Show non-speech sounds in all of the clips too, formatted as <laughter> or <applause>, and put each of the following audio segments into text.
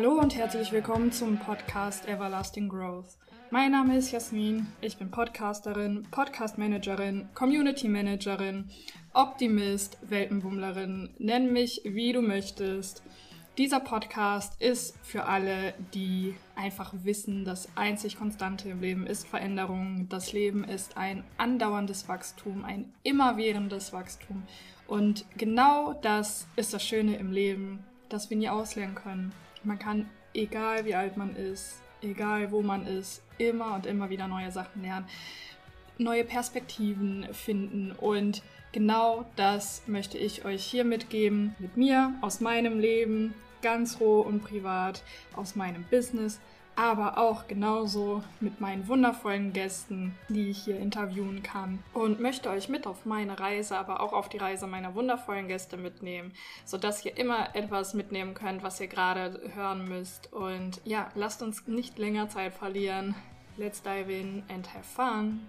Hallo und herzlich willkommen zum Podcast Everlasting Growth. Mein Name ist Jasmin, ich bin Podcasterin, Podcast-Managerin, Community-Managerin, Optimist, Weltenbummlerin, nenn mich wie du möchtest. Dieser Podcast ist für alle, die einfach wissen, das einzig Konstante im Leben ist Veränderung. Das Leben ist ein andauerndes Wachstum, ein immerwährendes Wachstum. Und genau das ist das Schöne im Leben, dass wir nie auslernen können. Man kann, egal wie alt man ist, egal wo man ist, immer und immer wieder neue Sachen lernen, neue Perspektiven finden. Und genau das möchte ich euch hier mitgeben, mit mir, aus meinem Leben, ganz roh und privat, aus meinem Business, aber auch genauso mit meinen wundervollen Gästen, die ich hier interviewen kann. Und möchte euch mit auf meine Reise, aber auch auf die Reise meiner wundervollen Gäste mitnehmen, sodass ihr immer etwas mitnehmen könnt, was ihr gerade hören müsst. Und ja, lasst uns nicht länger Zeit verlieren. Let's dive in and have fun.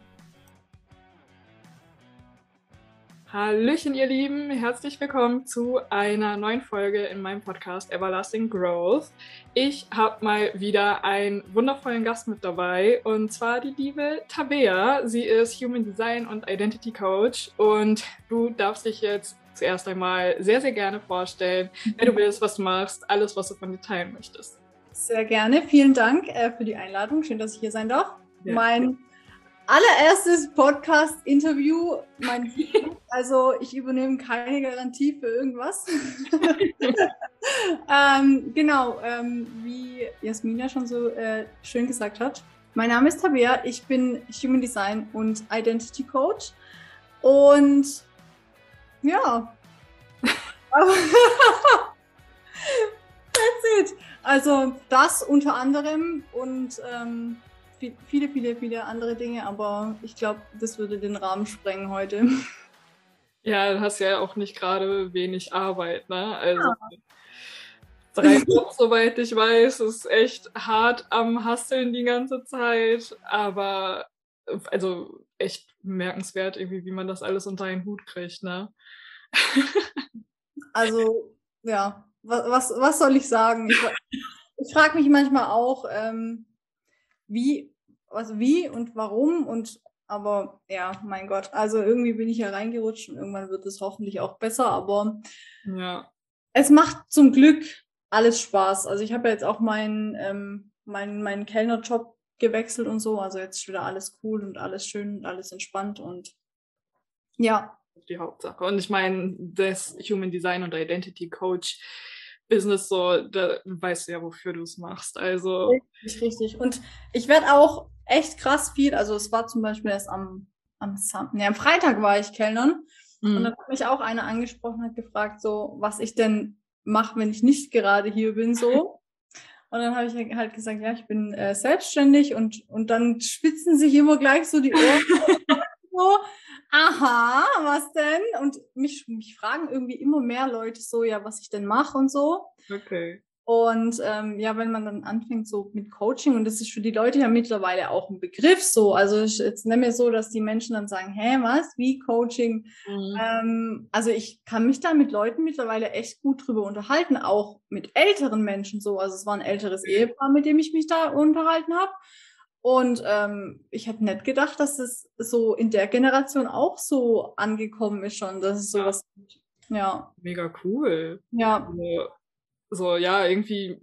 Hallöchen, ihr Lieben, herzlich willkommen zu einer neuen Folge in meinem Podcast Everlasting Growth. Ich habe mal wieder einen wundervollen Gast mit dabei und zwar die liebe Tabea. Sie ist Human Design und Identity Coach und du darfst dich jetzt zuerst einmal sehr, sehr gerne vorstellen, wer du bist, was du machst, alles, was du von dir teilen möchtest. Sehr gerne, vielen Dank äh, für die Einladung. Schön, dass ich hier sein darf. Ja. Mein allererstes Podcast-Interview. Mein also ich übernehme keine Garantie für irgendwas. <laughs> ähm, genau, ähm, wie Jasmin ja schon so äh, schön gesagt hat. Mein Name ist Tabea, ich bin Human Design und Identity Coach. Und ja. <laughs> That's it. Also das unter anderem und ähm, viele, viele, viele andere Dinge, aber ich glaube, das würde den Rahmen sprengen heute. Ja, du hast ja auch nicht gerade wenig Arbeit, ne? Also ja. drei Jobs, soweit ich weiß, ist echt hart am Hasseln die ganze Zeit, aber also echt bemerkenswert irgendwie, wie man das alles unter einen Hut kriegt, ne? <laughs> also, ja, was, was, was soll ich sagen? Ich, ich frage mich manchmal auch, ähm, wie, also wie und warum und aber ja, mein Gott, also irgendwie bin ich ja reingerutscht und irgendwann wird es hoffentlich auch besser, aber ja. es macht zum Glück alles Spaß. Also ich habe ja jetzt auch meinen ähm, mein, mein Kellnerjob gewechselt und so, also jetzt ist wieder alles cool und alles schön und alles entspannt und ja. Die Hauptsache. Und ich meine, das Human Design und Identity Coach Business so, da weißt du ja, wofür du es machst. Also. Richtig, richtig. Und ich werde auch echt krass viel, also es war zum Beispiel erst am, am, Sam nee, am Freitag war ich Kellnern mhm. und dann hat mich auch einer angesprochen, hat gefragt, so, was ich denn mache, wenn ich nicht gerade hier bin, so. <laughs> Und dann habe ich halt gesagt, ja, ich bin äh, selbstständig und, und dann spitzen sich immer gleich so die Ohren. <laughs> so, aha, was denn? Und mich, mich fragen irgendwie immer mehr Leute so, ja, was ich denn mache und so. Okay. Und ähm, ja, wenn man dann anfängt so mit Coaching, und das ist für die Leute ja mittlerweile auch ein Begriff so, also ich, jetzt nehme mir so, dass die Menschen dann sagen, hä, was, wie Coaching? Mhm. Ähm, also ich kann mich da mit Leuten mittlerweile echt gut drüber unterhalten, auch mit älteren Menschen so. Also es war ein älteres Ehepaar, mit dem ich mich da unterhalten habe. Und ähm, ich habe nicht gedacht, dass es so in der Generation auch so angekommen ist schon, dass es sowas ja. gibt. Ja. Mega cool. Ja. Also, so, ja, irgendwie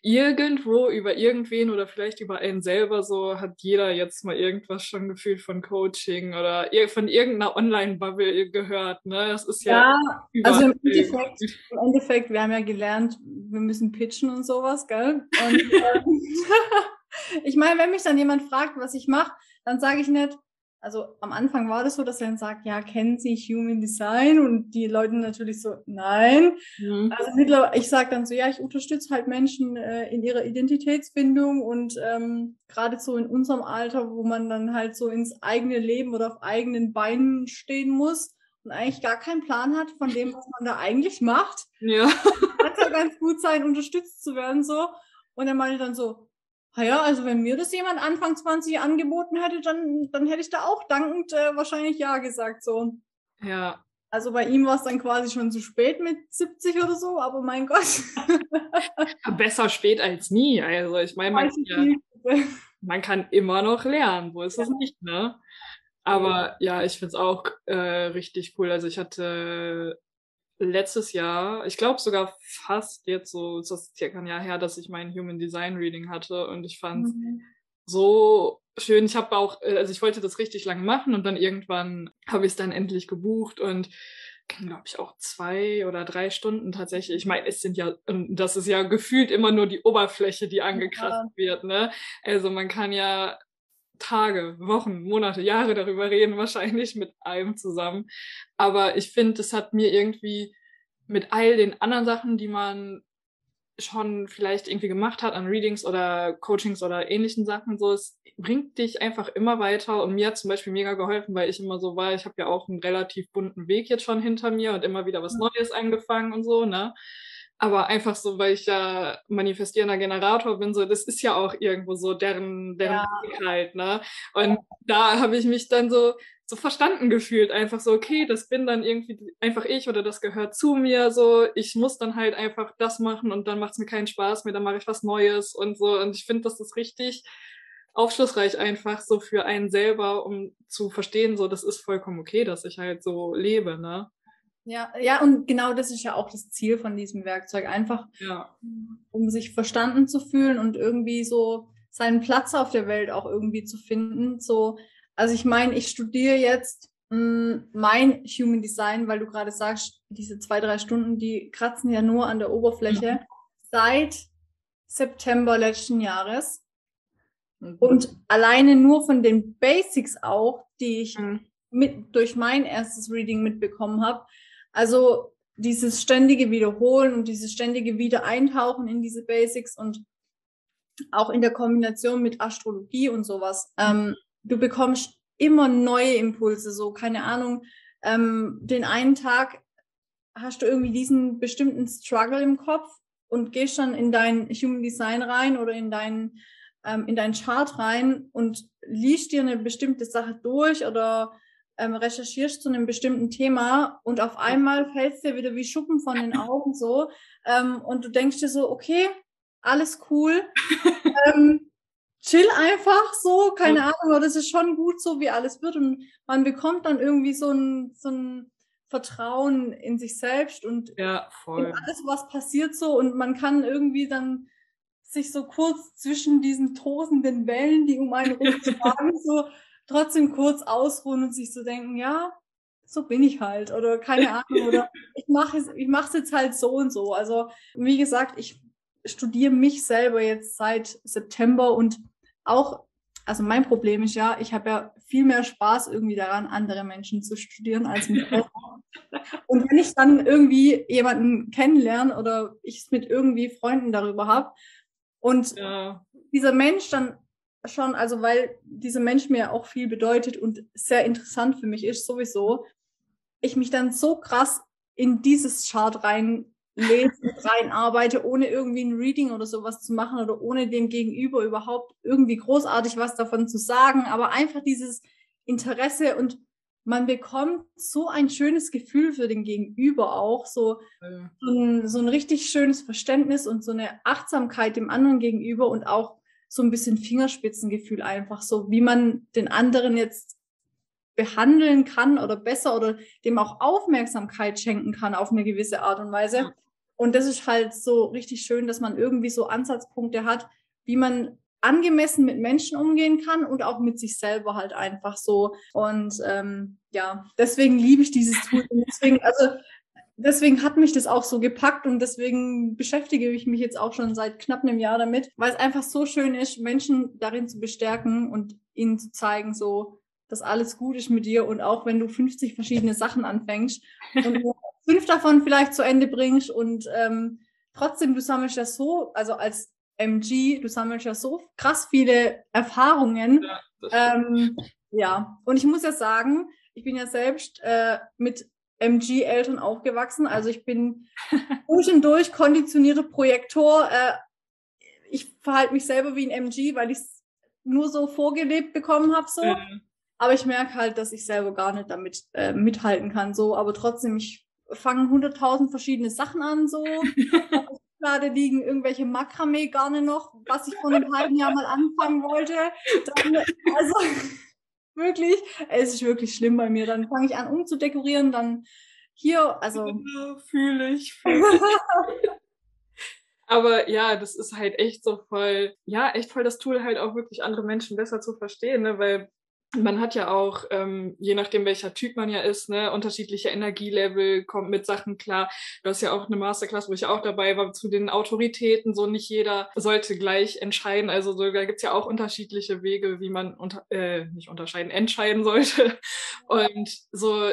irgendwo über irgendwen oder vielleicht über einen selber so hat jeder jetzt mal irgendwas schon gefühlt von Coaching oder von irgendeiner Online-Bubble gehört, ne? Das ist ja. Ja, also im Endeffekt, im Endeffekt, wir haben ja gelernt, wir müssen pitchen und sowas, gell? Und, <laughs> ähm, <laughs> ich meine, wenn mich dann jemand fragt, was ich mache, dann sage ich nicht, also am Anfang war das so, dass er dann sagt, ja, kennen Sie Human Design? Und die Leute natürlich so, nein. Mhm. Also mittlerweile, ich sage dann so, ja, ich unterstütze halt Menschen äh, in ihrer Identitätsfindung und ähm, gerade so in unserem Alter, wo man dann halt so ins eigene Leben oder auf eigenen Beinen stehen muss und eigentlich gar keinen Plan hat von dem, was man da eigentlich macht. Ja. Kann ja ganz gut sein, unterstützt zu werden so. Und er meinte dann so, ja, also wenn mir das jemand Anfang 20 angeboten hätte, dann, dann hätte ich da auch dankend äh, wahrscheinlich Ja gesagt. So. Ja, Also bei ihm war es dann quasi schon zu spät mit 70 oder so, aber mein Gott. <laughs> Besser spät als nie. Also ich meine, man, ja, man, kann immer noch lernen, wo ist das nicht, ne? Aber ja, ich finde es auch äh, richtig cool. Also ich hatte letztes Jahr, ich glaube sogar fast jetzt so, ist das circa ein Jahr her, dass ich mein Human Design Reading hatte und ich fand es mhm. so schön. Ich habe auch, äh, also ich wollte das richtig lange machen und dann irgendwann habe ich es dann endlich gebucht und glaube ich, auch zwei oder drei Stunden tatsächlich. Ich meine, es sind ja, das ist ja gefühlt immer nur die Oberfläche, die angekratzt ja. wird, ne? Also man kann ja Tage, Wochen, Monate, Jahre darüber reden, wahrscheinlich mit einem zusammen. Aber ich finde, es hat mir irgendwie mit all den anderen Sachen, die man schon vielleicht irgendwie gemacht hat an Readings oder Coachings oder ähnlichen Sachen, so es bringt dich einfach immer weiter und mir hat zum Beispiel mega geholfen, weil ich immer so war, ich habe ja auch einen relativ bunten Weg jetzt schon hinter mir und immer wieder was Neues angefangen und so, ne? Aber einfach so, weil ich ja manifestierender Generator bin, so, das ist ja auch irgendwo so deren, deren ja. halt, ne? Und da habe ich mich dann so, so verstanden gefühlt, einfach so, okay, das bin dann irgendwie einfach ich oder das gehört zu mir, so, ich muss dann halt einfach das machen und dann macht es mir keinen Spaß mehr, dann mache ich was Neues und so. Und ich finde, das ist richtig aufschlussreich einfach so für einen selber, um zu verstehen, so, das ist vollkommen okay, dass ich halt so lebe, ne? Ja, ja, und genau das ist ja auch das Ziel von diesem Werkzeug. Einfach, ja. um sich verstanden zu fühlen und irgendwie so seinen Platz auf der Welt auch irgendwie zu finden. So, also ich meine, ich studiere jetzt mh, hm, mein Human Design, weil du gerade sagst, diese zwei, drei Stunden, die kratzen ja nur an der Oberfläche, mhm. seit September letzten Jahres. Mhm. Und alleine nur von den Basics auch, die ich mhm. mit, durch mein erstes Reading mitbekommen habe, also dieses ständige Wiederholen und dieses ständige Wiedereintauchen in diese Basics und auch in der Kombination mit Astrologie und sowas. Ähm, du bekommst immer neue Impulse, so keine Ahnung. Ähm, den einen Tag hast du irgendwie diesen bestimmten Struggle im Kopf und gehst dann in dein Human Design rein oder in dein ähm, in deinen Chart rein und liest dir eine bestimmte Sache durch oder ähm, recherchierst zu einem bestimmten Thema und auf einmal fällt es dir wieder wie Schuppen von den Augen so ähm, und du denkst dir so, okay, alles cool, <laughs> ähm, chill einfach so, keine. Ahnung, aber das ist schon gut so, wie alles wird. Und man bekommt dann irgendwie so ein, so ein Vertrauen in sich selbst und ja, in alles, was passiert so. Und man kann irgendwie dann sich so kurz zwischen diesen tosenden Wellen, die um einen rumschlagen, <laughs> so trotzdem kurz ausruhen und sich so denken, ja, so bin ich halt oder keine <laughs> Ahnung oder ich mache es ich mache es jetzt halt so und so. Also wie gesagt, ich studiere mich selber jetzt seit September und auch also mein Problem ist ja, ich habe ja viel mehr Spaß irgendwie daran, andere Menschen zu studieren als mich selber. <laughs> Und wenn ich dann irgendwie jemanden kennenlerne oder ich es mit irgendwie Freunden darüber habe und ja. dieser Mensch dann schon, also weil dieser Mensch mir auch viel bedeutet und sehr interessant für mich ist sowieso, ich mich dann so krass in dieses Chart reinlese und <laughs> reinarbeite, ohne irgendwie ein Reading oder sowas zu machen oder ohne dem Gegenüber überhaupt irgendwie großartig was davon zu sagen, aber einfach dieses Interesse und man bekommt so ein schönes Gefühl für den Gegenüber auch, so, so, ein, so ein richtig schönes Verständnis und so eine Achtsamkeit dem anderen gegenüber und auch so ein bisschen Fingerspitzengefühl einfach so, wie man den anderen jetzt behandeln kann oder besser oder dem auch Aufmerksamkeit schenken kann auf eine gewisse Art und Weise. Und das ist halt so richtig schön, dass man irgendwie so Ansatzpunkte hat, wie man angemessen mit Menschen umgehen kann und auch mit sich selber halt einfach so. Und ähm, ja, deswegen liebe ich dieses Tool. Und deswegen, also deswegen hat mich das auch so gepackt und deswegen beschäftige ich mich jetzt auch schon seit knapp einem Jahr damit, weil es einfach so schön ist, Menschen darin zu bestärken und ihnen zu zeigen, so, dass alles gut ist mit dir und auch wenn du 50 verschiedene Sachen anfängst <laughs> und fünf davon vielleicht zu Ende bringst und ähm, trotzdem, du sammelst ja so, also als MG, du sammelst ja so krass viele Erfahrungen. Ja, ähm, ja. und ich muss ja sagen, ich bin ja selbst äh, mit MG-Eltern aufgewachsen. Also ich bin durch und durch konditionierter Projektor. Äh, ich verhalte mich selber wie ein MG, weil ich es nur so vorgelebt bekommen habe. So. Mhm. Aber ich merke halt, dass ich selber gar nicht damit äh, mithalten kann. So, aber trotzdem, ich fange hunderttausend verschiedene Sachen an, so. <laughs> Gerade liegen irgendwelche Makramee-Garne noch, was ich vor einem halben Jahr mal anfangen wollte. Dann, also wirklich, es ist wirklich schlimm bei mir. Dann fange ich an umzudekorieren, dann hier, also. Fühle ich. Fühl ich. <laughs> Aber ja, das ist halt echt so voll, ja, echt voll das Tool, halt auch wirklich andere Menschen besser zu verstehen, ne? weil man hat ja auch, ähm, je nachdem welcher Typ man ja ist, ne, unterschiedliche Energielevel, kommt mit Sachen klar. Du hast ja auch eine Masterclass, wo ich auch dabei war, zu den Autoritäten. So nicht jeder sollte gleich entscheiden. Also so, da gibt's ja auch unterschiedliche Wege, wie man unter, äh, nicht unterscheiden, entscheiden sollte. Und so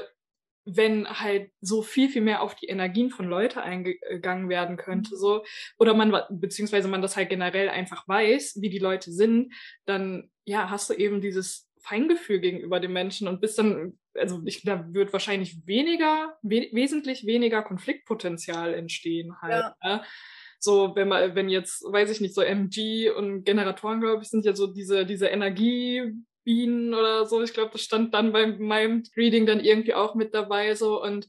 wenn halt so viel, viel mehr auf die Energien von Leuten eingegangen werden könnte, so, oder man, beziehungsweise man das halt generell einfach weiß, wie die Leute sind, dann, ja, hast du eben dieses Feingefühl gegenüber dem Menschen und bist dann, also ich, da wird wahrscheinlich weniger, we wesentlich weniger Konfliktpotenzial entstehen halt. Ja. Ne? So, wenn man, wenn jetzt, weiß ich nicht, so MG und Generatoren, glaube ich, sind ja so diese, diese Energie, Bienen oder so. Ich glaube, das stand dann bei meinem Reading dann irgendwie auch mit dabei so und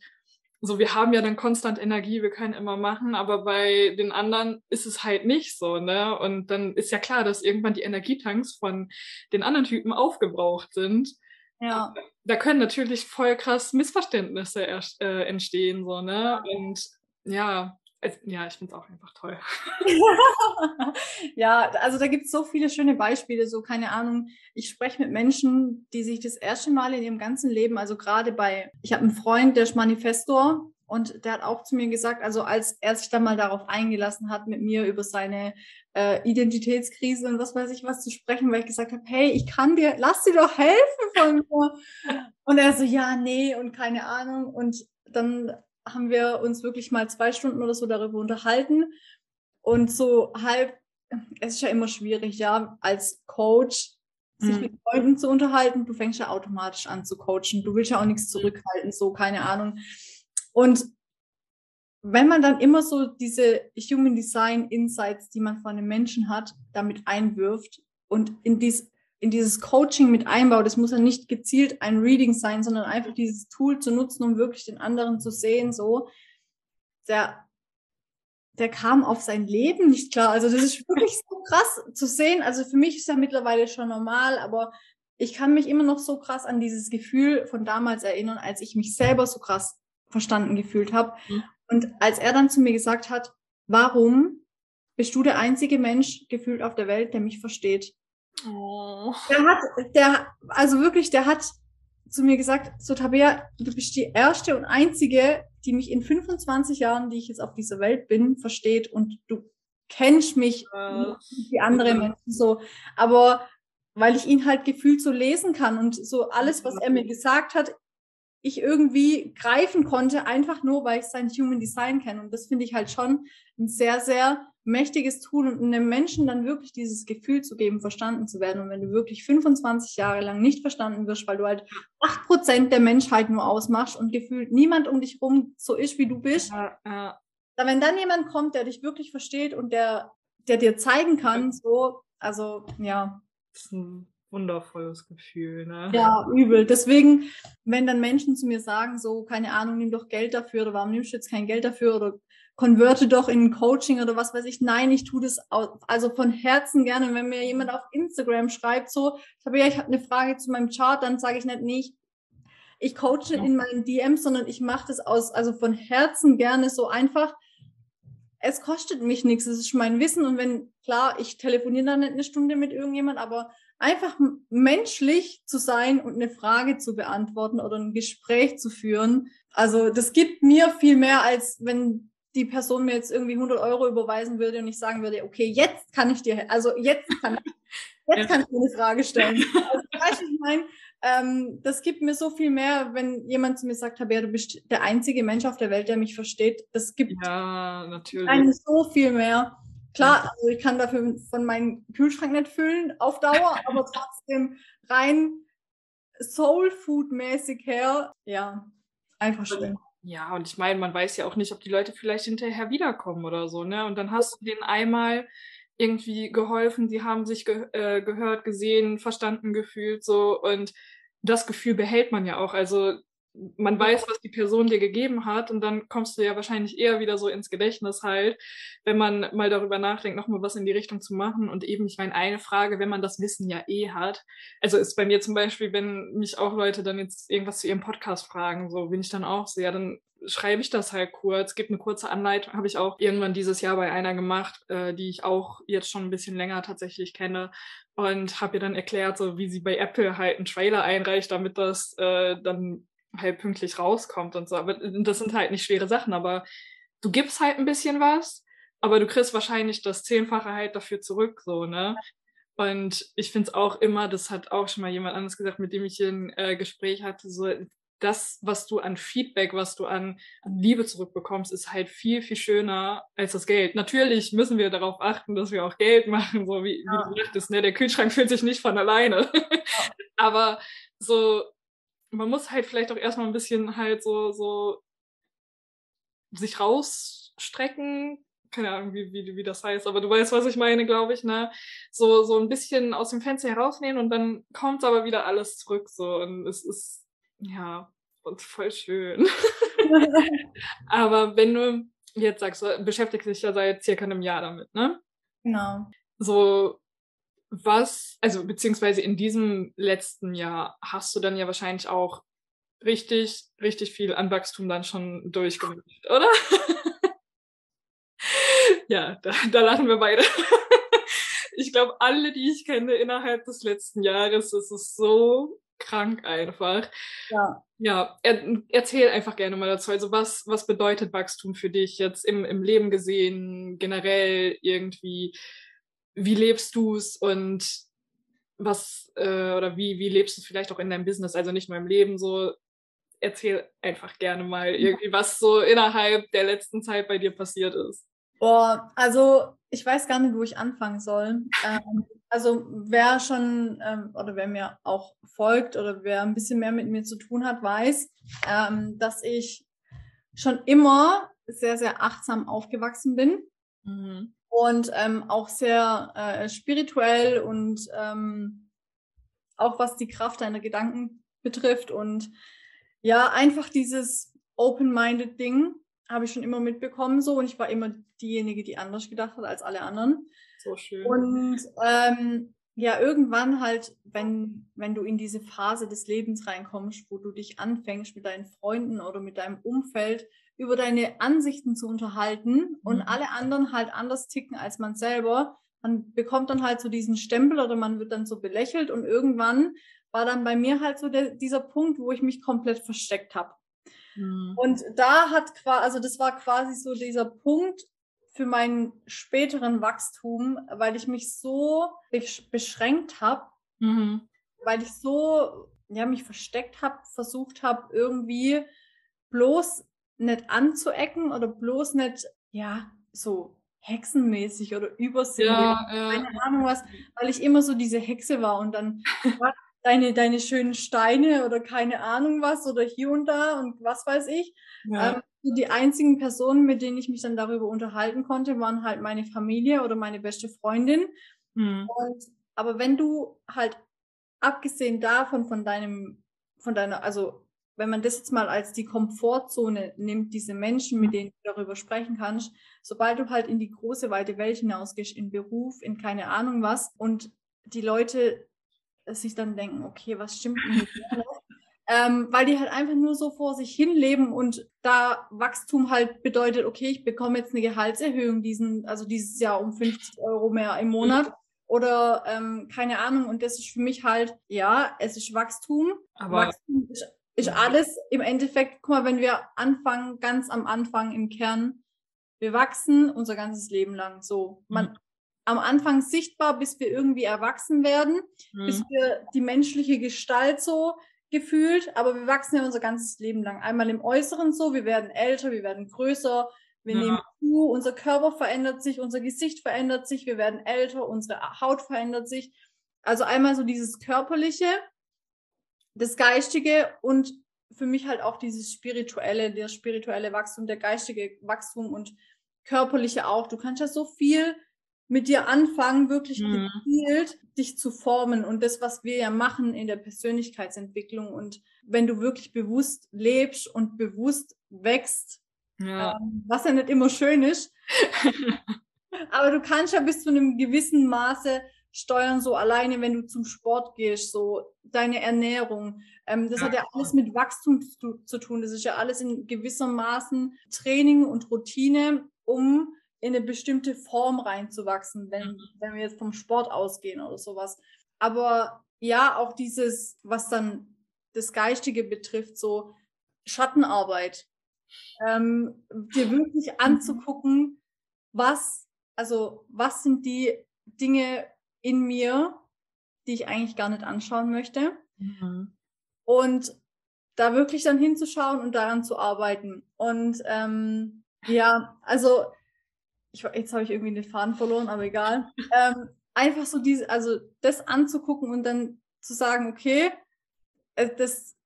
so, wir haben ja dann konstant Energie, wir können immer machen, aber bei den anderen ist es halt nicht so, ne? Und dann ist ja klar, dass irgendwann die Energietanks von den anderen Typen aufgebraucht sind. Ja. Da können natürlich voll krass Missverständnisse äh, entstehen, so, ne? Und ja, ja, ich finde es auch einfach toll. <laughs> ja, also da gibt es so viele schöne Beispiele, so keine Ahnung. Ich spreche mit Menschen, die sich das erste Mal in ihrem ganzen Leben, also gerade bei, ich habe einen Freund, der ist Manifestor und der hat auch zu mir gesagt, also als er sich dann mal darauf eingelassen hat, mit mir über seine äh, Identitätskrise und was weiß ich was zu sprechen, weil ich gesagt habe, hey, ich kann dir, lass dir doch helfen von mir. Und er so, ja, nee und keine Ahnung. Und dann haben wir uns wirklich mal zwei Stunden oder so darüber unterhalten. Und so halb, es ist ja immer schwierig, ja, als Coach sich mhm. mit Freunden zu unterhalten. Du fängst ja automatisch an zu coachen. Du willst ja auch nichts zurückhalten, so, keine Ahnung. Und wenn man dann immer so diese Human Design Insights, die man von einem Menschen hat, damit einwirft und in dies, in dieses Coaching mit einbaut. Das muss ja nicht gezielt ein Reading sein, sondern einfach dieses Tool zu nutzen, um wirklich den anderen zu sehen, so. Der, der kam auf sein Leben nicht klar. Also das ist wirklich so krass zu sehen. Also für mich ist ja mittlerweile schon normal, aber ich kann mich immer noch so krass an dieses Gefühl von damals erinnern, als ich mich selber so krass verstanden gefühlt habe. Mhm. Und als er dann zu mir gesagt hat, warum bist du der einzige Mensch gefühlt auf der Welt, der mich versteht? Oh. Der hat, der, also wirklich, der hat zu mir gesagt, so Tabea, du bist die erste und einzige, die mich in 25 Jahren, die ich jetzt auf dieser Welt bin, versteht und du kennst mich uh, wie andere Menschen so. Aber weil ich ihn halt gefühlt so lesen kann und so alles, was er mir gesagt hat, ich irgendwie greifen konnte, einfach nur, weil ich sein Human Design kenne. Und das finde ich halt schon ein sehr, sehr mächtiges Tool und einem Menschen dann wirklich dieses Gefühl zu geben, verstanden zu werden. Und wenn du wirklich 25 Jahre lang nicht verstanden wirst, weil du halt acht Prozent der Menschheit nur ausmachst und gefühlt niemand um dich rum so ist, wie du bist, ja, ja. Da, wenn dann jemand kommt, der dich wirklich versteht und der, der dir zeigen kann, so, also ja. Das ist ein wundervolles Gefühl, ne? Ja, übel. Deswegen, wenn dann Menschen zu mir sagen, so, keine Ahnung, nimm doch Geld dafür oder warum nimmst du jetzt kein Geld dafür oder konverte doch in Coaching oder was weiß ich. Nein, ich tue das also von Herzen gerne. wenn mir jemand auf Instagram schreibt, so, ich habe ja, ich habe eine Frage zu meinem Chart, dann sage ich nicht, nee, ich, ich coache ja. in meinen DMs, sondern ich mache das aus, also von Herzen gerne so einfach. Es kostet mich nichts, es ist mein Wissen und wenn, klar, ich telefoniere dann nicht eine Stunde mit irgendjemand, aber einfach menschlich zu sein und eine Frage zu beantworten oder ein Gespräch zu führen. Also das gibt mir viel mehr, als wenn die Person mir jetzt irgendwie 100 Euro überweisen würde und ich sagen würde, okay, jetzt kann ich dir, also jetzt kann ich, <laughs> jetzt kann ich dir eine Frage stellen. <laughs> Also, weißt ich meine, ähm, das gibt mir so viel mehr, wenn jemand zu mir sagt, Tabea, du bist der einzige Mensch auf der Welt, der mich versteht. Das gibt ja, natürlich. einem so viel mehr. Klar, also ich kann dafür von meinem Kühlschrank nicht füllen auf Dauer, aber <laughs> trotzdem rein Soul Food mäßig her, ja, einfach schön. Ja, und ich meine, man weiß ja auch nicht, ob die Leute vielleicht hinterher wiederkommen oder so, ne? Und dann hast du denen einmal irgendwie geholfen, sie haben sich ge äh, gehört, gesehen, verstanden, gefühlt so und das Gefühl behält man ja auch. Also man weiß, was die Person dir gegeben hat und dann kommst du ja wahrscheinlich eher wieder so ins Gedächtnis halt, wenn man mal darüber nachdenkt, nochmal was in die Richtung zu machen. Und eben, ich meine, eine Frage, wenn man das Wissen ja eh hat, also ist bei mir zum Beispiel, wenn mich auch Leute dann jetzt irgendwas zu ihrem Podcast fragen, so bin ich dann auch so, ja, dann schreibe ich das halt kurz, gibt eine kurze Anleitung, habe ich auch irgendwann dieses Jahr bei einer gemacht, äh, die ich auch jetzt schon ein bisschen länger tatsächlich kenne und habe ihr dann erklärt, so wie sie bei Apple halt einen Trailer einreicht, damit das äh, dann halt pünktlich rauskommt und so. Aber das sind halt nicht schwere Sachen, aber du gibst halt ein bisschen was, aber du kriegst wahrscheinlich das Zehnfache halt dafür zurück, so, ne? Und ich finde es auch immer, das hat auch schon mal jemand anderes gesagt, mit dem ich ein äh, Gespräch hatte, so das, was du an Feedback, was du an, an Liebe zurückbekommst, ist halt viel, viel schöner als das Geld. Natürlich müssen wir darauf achten, dass wir auch Geld machen, so wie, ja. wie du sagtest, ne? Der Kühlschrank füllt sich nicht von alleine. Ja. <laughs> Aber so man muss halt vielleicht auch erstmal ein bisschen halt so, so sich rausstrecken. Keine Ahnung, wie, wie, wie das heißt, aber du weißt, was ich meine, glaube ich, ne? So, so ein bisschen aus dem Fenster herausnehmen und dann kommt aber wieder alles zurück, so. Und es ist, ja, und voll schön. <laughs> aber wenn du jetzt sagst, du beschäftigst dich ja seit circa einem Jahr damit, ne? Genau. So, was, also beziehungsweise in diesem letzten Jahr hast du dann ja wahrscheinlich auch richtig, richtig viel an Wachstum dann schon durchgemacht, oder? <laughs> ja, da, da lachen wir beide. <laughs> ich glaube, alle, die ich kenne innerhalb des letzten Jahres, das ist so krank einfach. Ja. Ja, er, erzähl einfach gerne mal dazu. Also was, was bedeutet Wachstum für dich jetzt im, im Leben gesehen, generell irgendwie? Wie lebst du es und was äh, oder wie, wie lebst du es vielleicht auch in deinem Business, also nicht nur im Leben so. Erzähl einfach gerne mal irgendwie, was so innerhalb der letzten Zeit bei dir passiert ist. Boah, also ich weiß gar nicht, wo ich anfangen soll. <laughs> Ähm, also wer schon ähm, oder wer mir auch folgt oder wer ein bisschen mehr mit mir zu tun hat, weiß, ähm, dass ich schon immer sehr, sehr achtsam aufgewachsen bin. Mhm und ähm, auch sehr äh, spirituell und ähm, auch was die Kraft deiner Gedanken betrifft und ja, einfach dieses open-minded Ding habe ich schon immer mitbekommen so und ich war immer diejenige, die anders gedacht hat als alle anderen. So schön. Und ähm, ja, irgendwann halt, wenn, wenn du in diese Phase des Lebens reinkommst, wo du dich anfängst mit deinen Freunden oder mit deinem Umfeld über deine Ansichten zu unterhalten und mhm. alle anderen halt anders ticken als man selber, man bekommt dann halt so diesen Stempel oder man wird dann so belächelt und irgendwann war dann bei mir halt so der, dieser Punkt, wo ich mich komplett versteckt habe. Mhm. Und da hat quasi, also das war quasi so dieser Punkt für meinen späteren Wachstum, weil ich mich so beschränkt habe, mhm. weil ich so ja mich versteckt habe, versucht habe irgendwie bloß nicht anzuecken oder bloß nicht, ja, so hexenmäßig oder übersinnlich, ja, ja. keine Ahnung was, weil ich immer so diese Hexe war und dann <laughs> deine, deine schönen Steine oder keine Ahnung was oder hier und da und was weiß ich. Ja. Ähm, die einzigen Personen, mit denen ich mich dann darüber unterhalten konnte, waren halt meine Familie oder meine beste Freundin. Mhm. Und, aber wenn du halt abgesehen davon von deinem, von deiner, also wenn man das jetzt mal als die Komfortzone nimmt, diese Menschen, mit denen du darüber sprechen kannst, sobald du halt in die große, weite Welt hinausgehst, in Beruf, in keine Ahnung was, und die Leute sich dann denken, okay, was stimmt denn mit dir <laughs> ähm, weil die halt einfach nur so vor sich hin leben und da Wachstum halt bedeutet, okay, ich bekomme jetzt eine Gehaltserhöhung diesen, also dieses Jahr um 50 Euro mehr im Monat oder ähm, keine Ahnung. Und das ist für mich halt, ja, es ist Wachstum. Aber Wachstum ist ist alles im Endeffekt, guck mal, wenn wir anfangen, ganz am Anfang im Kern, wir wachsen unser ganzes Leben lang so. Man, mhm. Am Anfang sichtbar, bis wir irgendwie erwachsen werden, mhm. bis wir die menschliche Gestalt so gefühlt, aber wir wachsen ja unser ganzes Leben lang. Einmal im Äußeren so, wir werden älter, wir werden größer, wir ja. nehmen zu, unser Körper verändert sich, unser Gesicht verändert sich, wir werden älter, unsere Haut verändert sich. Also einmal so dieses körperliche das Geistige und für mich halt auch dieses spirituelle, der spirituelle Wachstum, der geistige Wachstum und körperliche auch. Du kannst ja so viel mit dir anfangen, wirklich mhm. gezielt dich zu formen und das, was wir ja machen in der Persönlichkeitsentwicklung und wenn du wirklich bewusst lebst und bewusst wächst, ja. Ähm, was ja nicht immer schön ist, <laughs> aber du kannst ja bis zu einem gewissen Maße steuern, so alleine, wenn du zum Sport gehst, so deine Ernährung. Ähm, das ja, hat ja alles mit Wachstum zu, zu, tun. Das ist ja alles in gewissermaßen Training und Routine, um in eine bestimmte Form reinzuwachsen, wenn, mhm. wenn wir jetzt vom Sport ausgehen oder sowas. Aber ja, auch dieses, was dann das Geistige betrifft, so Schattenarbeit, ähm, dir wirklich mhm. anzugucken, was, also was sind die Dinge in mir, die ich eigentlich gar nicht anschauen möchte. Mhm. Und da wirklich dann hinzuschauen und daran zu arbeiten. Und ähm, ja, also ich, jetzt habe ich irgendwie den Faden verloren, aber egal. <laughs> ähm, einfach so diese, also das anzugucken und dann zu sagen, okay, äh, das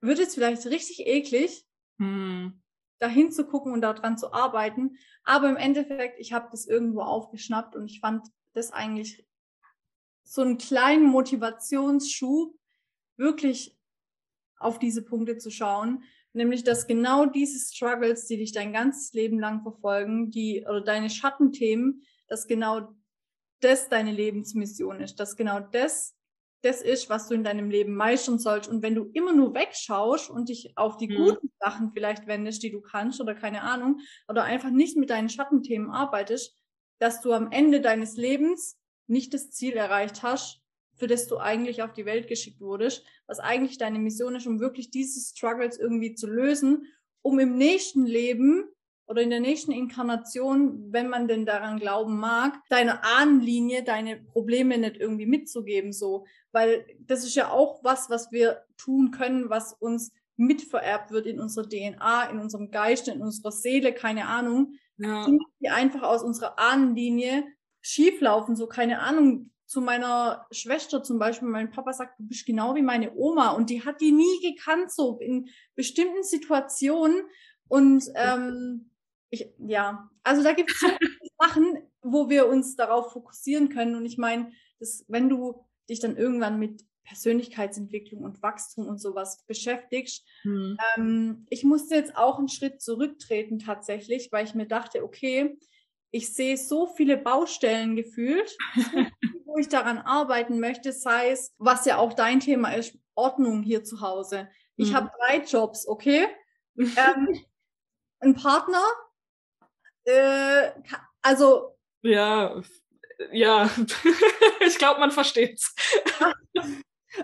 wird jetzt vielleicht richtig eklig, hm. da hinzugucken und daran zu arbeiten. Aber im Endeffekt, ich habe das irgendwo aufgeschnappt und ich fand das eigentlich so einen kleinen Motivationsschub, wirklich auf diese Punkte zu schauen, nämlich dass genau diese Struggles, die dich dein ganzes Leben lang verfolgen, die oder deine Schattenthemen, dass genau das deine Lebensmission ist, dass genau das das ist, was du in deinem Leben meistern sollst. Und wenn du immer nur wegschaust und dich auf die mhm. guten Sachen vielleicht wendest, die du kannst oder keine Ahnung, oder einfach nicht mit deinen Schattenthemen arbeitest, dass du am Ende deines Lebens nicht das Ziel erreicht hast, für das du eigentlich auf die Welt geschickt wurdest, was eigentlich deine Mission ist, um wirklich diese Struggles irgendwie zu lösen, um im nächsten Leben oder in der nächsten Inkarnation, wenn man denn daran glauben mag, deine Ahnenlinie, deine Probleme nicht irgendwie mitzugeben, so. Weil das ist ja auch was, was wir tun können, was uns mitvererbt wird in unserer DNA, in unserem Geist, in unserer Seele, keine Ahnung. Ja. Die einfach aus unserer Ahnenlinie schieflaufen, so keine Ahnung, zu meiner Schwester zum Beispiel, mein Papa sagt, du bist genau wie meine Oma und die hat die nie gekannt, so in bestimmten Situationen. Und ähm, ich, ja, also da gibt es <laughs> Sachen, wo wir uns darauf fokussieren können. Und ich meine, dass wenn du dich dann irgendwann mit Persönlichkeitsentwicklung und Wachstum und sowas beschäftigst. Hm. Ähm, ich musste jetzt auch einen Schritt zurücktreten tatsächlich, weil ich mir dachte, okay, ich sehe so viele Baustellen gefühlt, <laughs> wo ich daran arbeiten möchte, sei es, was ja auch dein Thema ist, Ordnung hier zu Hause. Ich mhm. habe drei Jobs, okay? <laughs> ähm, ein Partner, äh, also. Ja, ja, <laughs> ich glaube, man versteht's.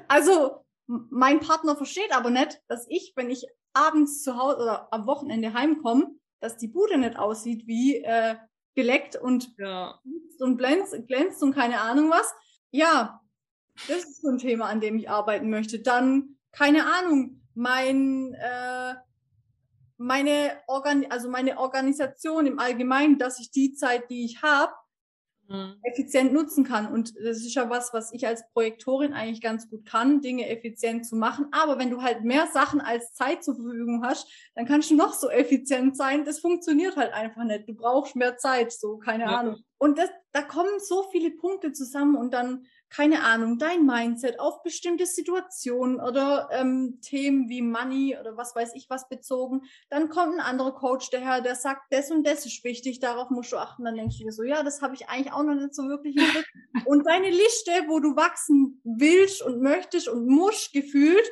also, mein Partner versteht aber nicht, dass ich, wenn ich abends zu Hause oder am Wochenende heimkomme, dass die Bude nicht aussieht wie äh, geleckt und, ja. und glänzt, glänzt und keine Ahnung was. Ja, das ist so ein Thema, an dem ich arbeiten möchte. Dann, keine Ahnung, mein, äh, meine, Organ also meine Organisation im Allgemeinen, dass ich die Zeit, die ich habe, mhm. effizient nutzen kann. Und das ist ja was, was ich als Projektorin eigentlich ganz gut kann, Dinge effizient zu machen. Aber wenn du halt mehr Sachen als Zeit zur Verfügung hast, dann kannst du noch so effizient sein. Das funktioniert halt einfach nicht. Du brauchst mehr Zeit, so, keine ja. Ahnung. Und das, da kommen so viele Punkte zusammen und dann keine Ahnung, dein Mindset auf bestimmte Situationen oder ähm, Themen wie Money oder was weiß ich was bezogen. Dann kommt ein anderer Coach daher, der sagt, das und das ist wichtig, darauf musst du achten. Dann denkst du dir so, ja, das habe ich eigentlich auch noch nicht so wirklich im Griff. <laughs> und deine Liste, wo du wachsen willst und möchtest und musst gefühlt,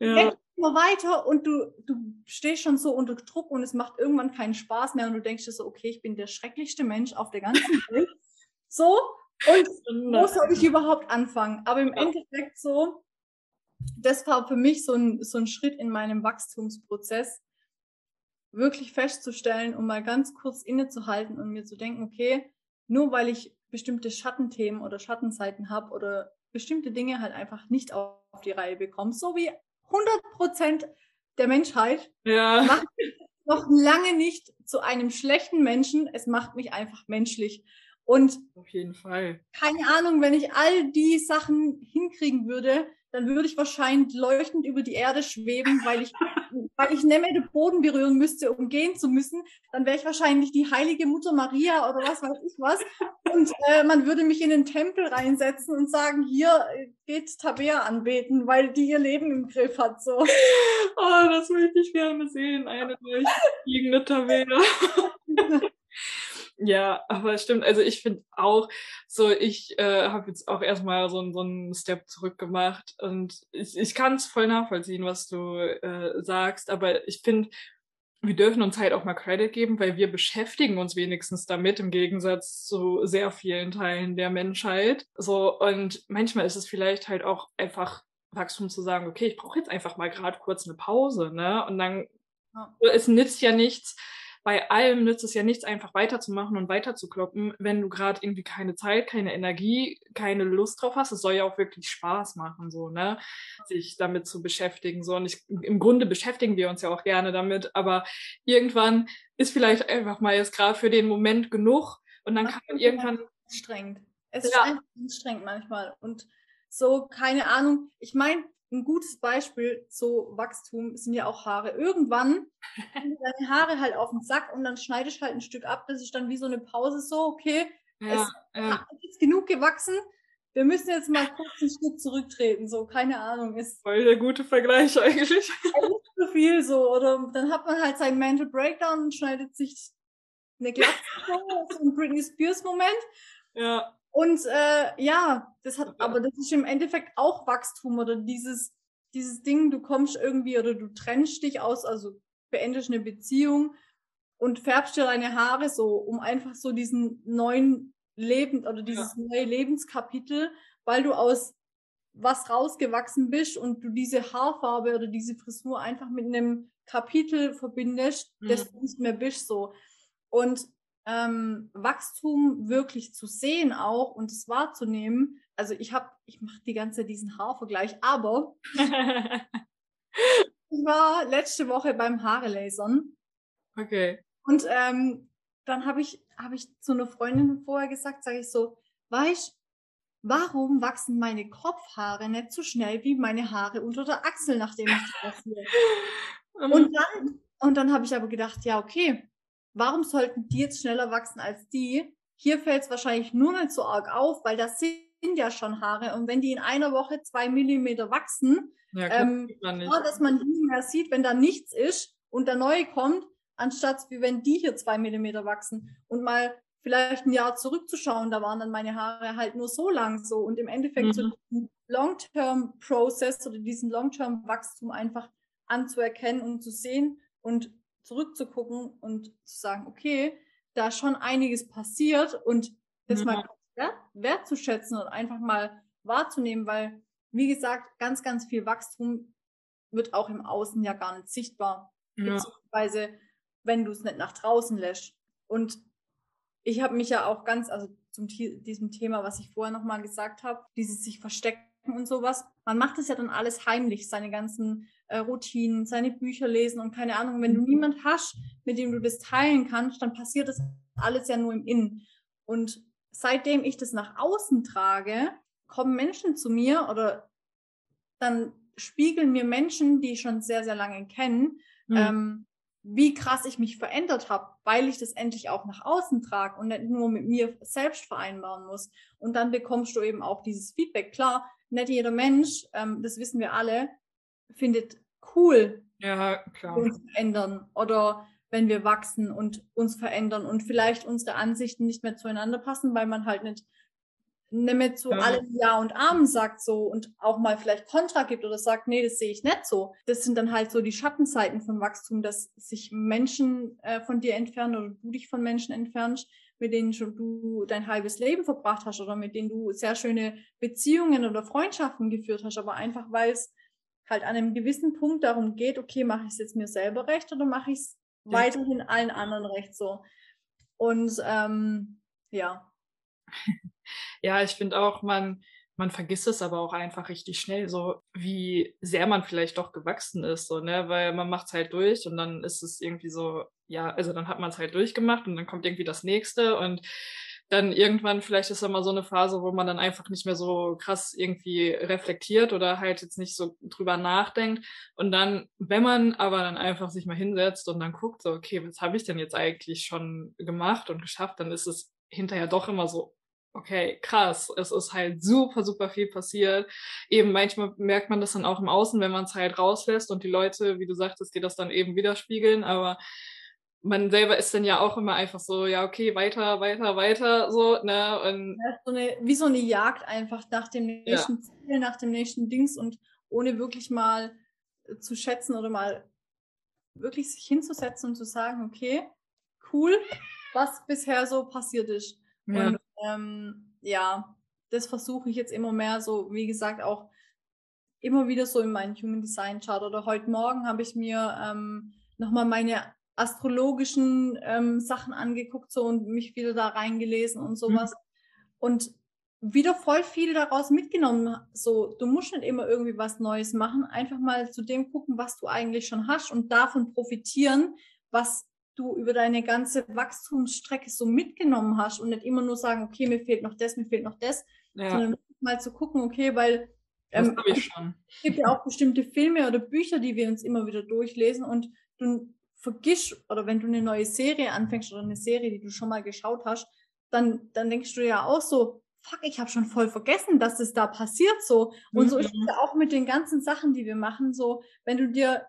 ja. immer weiter und du, du stehst schon so unter Druck und es macht irgendwann keinen Spaß mehr und du denkst dir so, okay, ich bin der schrecklichste Mensch auf der ganzen Welt. So, und wo soll ich überhaupt anfangen? Aber im ja. Endeffekt so, das war für mich so ein, so ein Schritt in meinem Wachstumsprozess, wirklich festzustellen und mal ganz kurz innezuhalten und mir zu denken, okay, nur weil ich bestimmte Schattenthemen oder Schattenzeiten habe oder bestimmte Dinge halt einfach nicht auf die Reihe bekomme, so wie 100 Prozent der Menschheit, ja. macht mich noch lange nicht zu einem schlechten Menschen. Es macht mich einfach menschlich. Und auf jeden Fall. Keine Ahnung, wenn ich all die Sachen hinkriegen würde, dann würde ich wahrscheinlich leuchtend über die Erde schweben, weil ich <laughs> weil ich nicht mehr den Boden berühren müsste, um gehen zu müssen, dann wäre ich wahrscheinlich die heilige Mutter Maria oder was weiß ich was. Und äh, man würde mich in den Tempel reinsetzen und sagen, hier äh, geht Tabea anbeten, weil die ihr Leben im Griff hat. So. Oh, das möchte ich gerne sehen, eine durchfliegende Tabea. <laughs> Ja, aber stimmt. Also ich finde auch, so ich äh, habe jetzt auch erstmal so, so einen Step zurück gemacht und ich, ich kann es voll nachvollziehen, was du äh, sagst, aber ich finde, wir dürfen uns halt auch mal Credit geben, weil wir beschäftigen uns wenigstens damit im Gegensatz zu sehr vielen Teilen der Menschheit. So und manchmal ist es vielleicht halt auch einfach Wachstum zu sagen, okay, ich brauche jetzt einfach mal gerade kurz eine Pause, ne? Und dann ja. es nützt ja nichts, bei allem nützt es ja nichts, einfach weiterzumachen und weiterzukloppen, wenn du gerade irgendwie keine Zeit, keine Energie, keine Lust drauf hast. Es soll ja auch wirklich Spaß machen, so, ne? Sich damit zu beschäftigen. So. Und ich, im Grunde beschäftigen wir uns ja auch gerne damit, aber irgendwann ist vielleicht einfach mal jetzt gerade für den Moment genug und dann das kann man irgendwann. Anstrengend. Es ja. ist einfach anstrengend manchmal. Und so, keine Ahnung. Ich meine, ein gutes Beispiel zu Wachstum sind ja auch Haare. Irgendwann <laughs> sind deine Haare halt auf den Sack und dann schneide ich halt ein Stück ab. Das ist dann wie so eine Pause, so, okay, ja, es ja. ist jetzt genug gewachsen. Wir müssen jetzt mal kurz ein Stück zurücktreten, so, keine Ahnung. Ist Voll der gute Vergleich eigentlich. <laughs> Nicht so viel so. Oder dann hat man halt seinen Mental Breakdown und schneidet sich eine Glatze, <laughs> so ein Britney Spears Moment. Ja. Und äh, ja, das hat, aber das ist im Endeffekt auch Wachstum oder dieses, dieses Ding, du kommst irgendwie oder du trennst dich aus, also beendest eine Beziehung und färbst dir deine Haare so, um einfach so diesen neuen Leben oder dieses ja. neue Lebenskapitel, weil du aus was rausgewachsen bist und du diese Haarfarbe oder diese Frisur einfach mit einem Kapitel verbindest, mhm. das du nicht mehr bist so. Und ähm, Wachstum wirklich zu sehen auch und es wahrzunehmen. Also ich habe, ich mache die ganze Zeit diesen Haarvergleich, aber <laughs> ich war letzte Woche beim Haare-Lasern. Okay. Und ähm, dann habe ich, hab ich zu einer Freundin vorher gesagt, sage ich so, weißt warum wachsen meine Kopfhaare nicht so schnell wie meine Haare unter der Achsel, nachdem ich die <laughs> rasiere? und dann, und dann habe ich aber gedacht, ja, okay, warum sollten die jetzt schneller wachsen als die? Hier fällt es wahrscheinlich nur nicht so arg auf, weil das sind ja schon Haare. Und wenn die in einer Woche zwei Millimeter wachsen, ja, ähm, ja, dass man nie mehr sieht, wenn da nichts ist und der neue kommt, anstatt wie wenn die hier zwei Millimeter wachsen und mal vielleicht ein Jahr zurückzuschauen, da waren dann meine Haare halt nur so lang so und im Endeffekt mhm. so diesen Long-Term-Process oder diesen Long-Term-Wachstum einfach anzuerkennen und zu sehen und zurückzugucken und zu sagen, okay, da schon einiges passiert und das mhm. mal wert, wertzuschätzen und einfach mal wahrzunehmen, weil, wie gesagt, ganz, ganz viel Wachstum wird auch im Außen ja gar nicht sichtbar. Ja. Beziehungsweise, wenn du es nicht nach draußen lässt. Und ich habe mich ja auch ganz, also zum diesem Thema, was ich vorher nochmal gesagt habe, dieses sich verstecken und sowas. Man macht es ja dann alles heimlich, seine ganzen äh, Routinen, seine Bücher lesen und keine Ahnung. Wenn du mhm. niemand hast, mit dem du das teilen kannst, dann passiert das alles ja nur im Innen. Und seitdem ich das nach außen trage, kommen Menschen zu mir oder dann spiegeln mir Menschen, die ich schon sehr, sehr lange kennen, mhm. ähm, wie krass ich mich verändert habe, weil ich das endlich auch nach außen trage und nicht nur mit mir selbst vereinbaren muss. Und dann bekommst du eben auch dieses Feedback. Klar, nicht jeder Mensch, ähm, das wissen wir alle, findet cool, ja, klar. uns verändern oder wenn wir wachsen und uns verändern und vielleicht unsere Ansichten nicht mehr zueinander passen, weil man halt nicht, nicht mehr zu ja. allem Ja und Amen sagt so und auch mal vielleicht Kontra gibt oder sagt, nee, das sehe ich nicht so. Das sind dann halt so die Schattenseiten vom Wachstum, dass sich Menschen äh, von dir entfernen oder du dich von Menschen entfernst, mit denen schon du dein halbes Leben verbracht hast oder mit denen du sehr schöne Beziehungen oder Freundschaften geführt hast, aber einfach weil es halt an einem gewissen Punkt darum geht, okay, mache ich es jetzt mir selber recht oder mache ich es ja. weiterhin allen anderen recht so. Und ähm, ja. <laughs> Ja, ich finde auch, man, man vergisst es aber auch einfach richtig schnell, so wie sehr man vielleicht doch gewachsen ist, so, ne? Weil man macht es halt durch und dann ist es irgendwie so, ja, also dann hat man es halt durchgemacht und dann kommt irgendwie das nächste und dann irgendwann vielleicht ist da mal so eine Phase, wo man dann einfach nicht mehr so krass irgendwie reflektiert oder halt jetzt nicht so drüber nachdenkt. Und dann, wenn man aber dann einfach sich mal hinsetzt und dann guckt, so, okay, was habe ich denn jetzt eigentlich schon gemacht und geschafft, dann ist es hinterher doch immer so, okay, krass, es ist halt super, super viel passiert. Eben manchmal merkt man das dann auch im Außen, wenn man es halt rauslässt und die Leute, wie du sagtest, die das dann eben widerspiegeln, aber man selber ist dann ja auch immer einfach so, ja, okay, weiter, weiter, weiter, so, ne? Und ja, so eine, wie so eine Jagd einfach nach dem nächsten ja. Ziel, nach dem nächsten Dings und ohne wirklich mal zu schätzen oder mal wirklich sich hinzusetzen und zu sagen, okay, cool, was bisher so passiert ist. Ja. Und ähm, ja, das versuche ich jetzt immer mehr so, wie gesagt, auch immer wieder so in meinen Human Design Chart oder heute Morgen habe ich mir ähm, nochmal meine astrologischen ähm, Sachen angeguckt so und mich wieder da reingelesen und sowas. Mhm. Und wieder voll viel daraus mitgenommen. So, du musst nicht immer irgendwie was Neues machen, einfach mal zu dem gucken, was du eigentlich schon hast und davon profitieren, was du über deine ganze Wachstumsstrecke so mitgenommen hast und nicht immer nur sagen, okay, mir fehlt noch das, mir fehlt noch das, ja. sondern mal zu gucken, okay, weil ähm, es gibt ja auch bestimmte Filme oder Bücher, die wir uns immer wieder durchlesen und du vergisst, oder wenn du eine neue Serie anfängst oder eine Serie, die du schon mal geschaut hast, dann, dann denkst du ja auch so, fuck, ich habe schon voll vergessen, dass es da passiert so. Und mhm. so ist es ja auch mit den ganzen Sachen, die wir machen. So, wenn du dir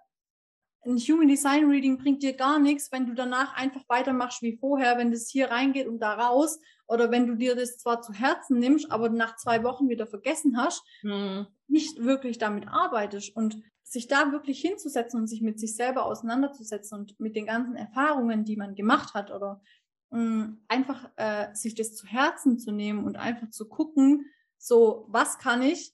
ein Human Design Reading bringt dir gar nichts, wenn du danach einfach weitermachst wie vorher, wenn das hier reingeht und da raus. Oder wenn du dir das zwar zu Herzen nimmst, aber nach zwei Wochen wieder vergessen hast, mhm. nicht wirklich damit arbeitest. Und sich da wirklich hinzusetzen und sich mit sich selber auseinanderzusetzen und mit den ganzen Erfahrungen, die man gemacht hat oder mh, mm, einfach äh, sich das zu Herzen zu nehmen und einfach zu gucken, so was kann ich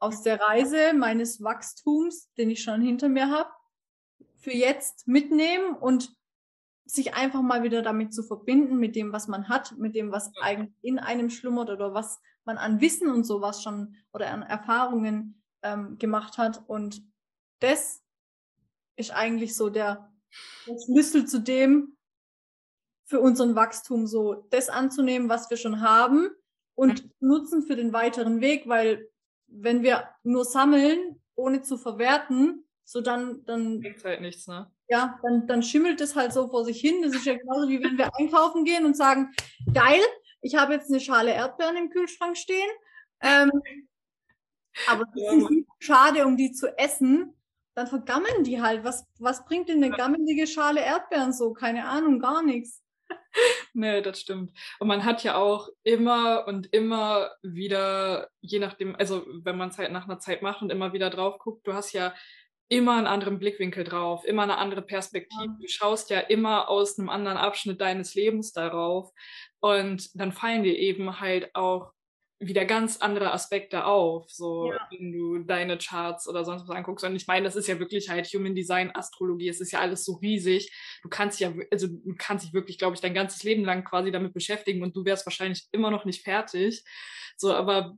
aus der Reise meines Wachstums, den ich schon hinter mir habe, für jetzt mitnehmen und sich einfach mal wieder damit zu verbinden, mit dem, was man hat, mit dem, was eigentlich in einem schlummert oder was man an Wissen und sowas schon oder an Erfahrungen ähm, gemacht hat. Und das ist eigentlich so der, der Schlüssel zu dem, für unseren Wachstum so das anzunehmen, was wir schon haben und nutzen für den weiteren Weg, weil wenn wir nur sammeln, ohne zu verwerten, so dann, dann. Bringt halt nichts, ne? Ja, dann, dann schimmelt es halt so vor sich hin. Das ist ja genauso wie wenn wir einkaufen gehen und sagen, geil, ich habe jetzt eine Schale Erdbeeren im Kühlschrank stehen. Ähm, <laughs> aber nicht schade, um die zu essen. Dann vergammeln die halt. Was, was bringt denn eine gammelige Schale Erdbeeren so? Keine Ahnung, gar nichts. <laughs> nee, das stimmt. Und man hat ja auch immer und immer wieder, je nachdem, also wenn man es halt nach einer Zeit macht und immer wieder drauf guckt, du hast ja immer einen anderen Blickwinkel drauf, immer eine andere Perspektive. Du schaust ja immer aus einem anderen Abschnitt deines Lebens darauf. Und dann fallen dir eben halt auch wieder ganz andere Aspekte auf, so ja. wenn du deine Charts oder sonst was anguckst. Und ich meine, das ist ja wirklich halt Human Design, Astrologie, es ist ja alles so riesig. Du kannst ja, also du kannst dich wirklich, glaube ich, dein ganzes Leben lang quasi damit beschäftigen und du wärst wahrscheinlich immer noch nicht fertig. So, aber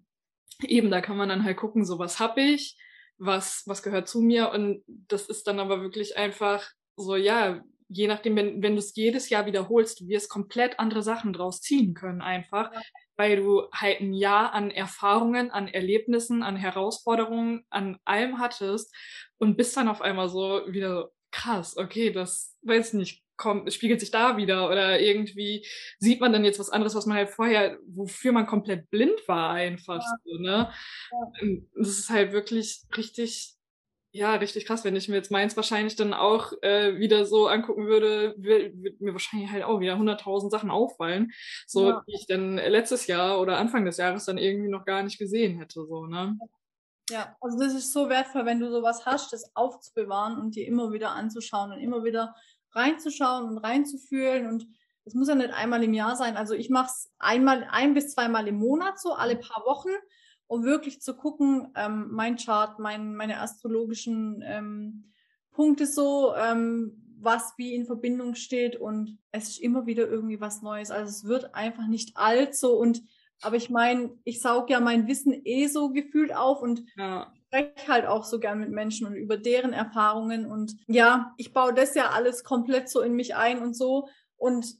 eben, da kann man dann halt gucken, so was hab ich, was, was gehört zu mir. Und das ist dann aber wirklich einfach so, ja, je nachdem, wenn, wenn du es jedes Jahr wiederholst, du wirst komplett andere Sachen draus ziehen können einfach. Ja weil du halt ein Jahr an Erfahrungen, an Erlebnissen, an Herausforderungen, an allem hattest und bist dann auf einmal so wieder krass, okay, das weiß nicht, kommt, spiegelt sich da wieder oder irgendwie sieht man dann jetzt was anderes, was man halt vorher, wofür man komplett blind war einfach, ja. so, ne? Ja. Das ist halt wirklich richtig ja, richtig krass. Wenn ich mir jetzt meins wahrscheinlich dann auch äh, wieder so angucken würde, würde mir wahrscheinlich halt auch wieder 100.000 Sachen auffallen, so ja. die ich dann letztes Jahr oder Anfang des Jahres dann irgendwie noch gar nicht gesehen hätte, so, ne? Ja, also das ist so wertvoll, wenn du sowas hast, das aufzubewahren und dir immer wieder anzuschauen und immer wieder reinzuschauen und reinzufühlen und es muss ja nicht einmal im Jahr sein. Also ich mache es einmal, ein bis zweimal im Monat so, alle paar Wochen um wirklich zu gucken, ähm, mein Chart, mein, meine astrologischen ähm, Punkte so, ähm, was wie in Verbindung steht und es ist immer wieder irgendwie was Neues. Also es wird einfach nicht alt so und aber ich meine, ich saug ja mein Wissen eh so gefühlt auf und ja. Spreche halt auch so gern mit Menschen und über deren Erfahrungen. Und ja, ich baue das ja alles komplett so in mich ein und so. Und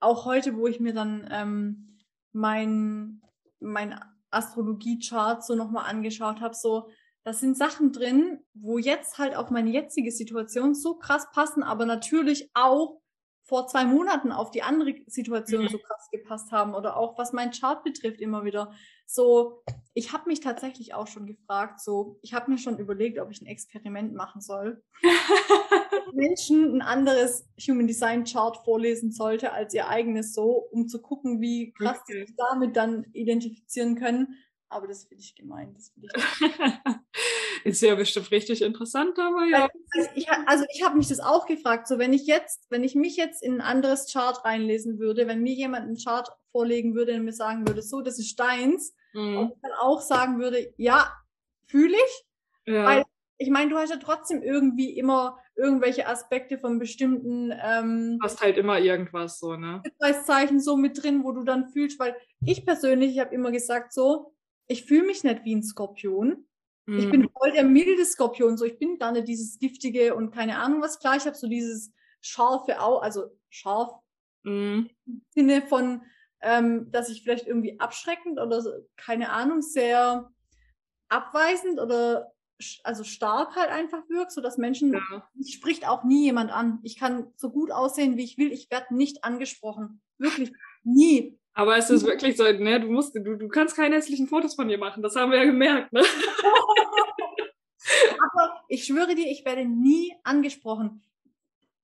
auch heute, wo ich mir dann ähm, mein, mein Astrologie-Chart so nochmal angeschaut habe, so, das sind Sachen drin, wo jetzt halt auf meine jetzige Situation so krass passen, aber natürlich auch vor zwei Monaten auf die andere Situation mhm. so krass gepasst haben oder auch was mein Chart betrifft immer wieder. So, ich habe mich tatsächlich auch schon gefragt, so, ich habe mir schon überlegt, ob ich ein Experiment machen soll. <laughs> Menschen ein anderes Human Design Chart vorlesen sollte als ihr eigenes so, um zu gucken, wie krass sie sich damit dann identifizieren können. Aber das finde ich gemein. Das find ich <laughs> ist ja bestimmt richtig interessant, aber ja. Also ich, also ich habe mich das auch gefragt. So, wenn ich jetzt, wenn ich mich jetzt in ein anderes Chart reinlesen würde, wenn mir jemand einen Chart vorlegen würde und mir sagen würde, so, das ist deins, mhm. und dann auch sagen würde, ja, fühle ich. Ja. Weil ich meine, du hast ja trotzdem irgendwie immer irgendwelche Aspekte von bestimmten ähm, hast halt immer irgendwas so, ne? Zeichen so mit drin, wo du dann fühlst, weil ich persönlich, ich habe immer gesagt so, ich fühle mich nicht wie ein Skorpion. Mhm. Ich bin voll der milde Skorpion, so ich bin gar nicht dieses giftige und keine Ahnung was. Klar, ich habe so dieses scharfe Au, also scharf mhm. im Sinne von, ähm, dass ich vielleicht irgendwie abschreckend oder so, keine Ahnung, sehr abweisend oder also stark halt einfach wirkt, so dass Menschen, ja. mich spricht auch nie jemand an. Ich kann so gut aussehen, wie ich will. Ich werde nicht angesprochen. Wirklich nie. Aber es ist wirklich so, ne, du musst, du, du kannst keine hässlichen Fotos von dir machen. Das haben wir ja gemerkt, ne? <laughs> Aber ich schwöre dir, ich werde nie angesprochen.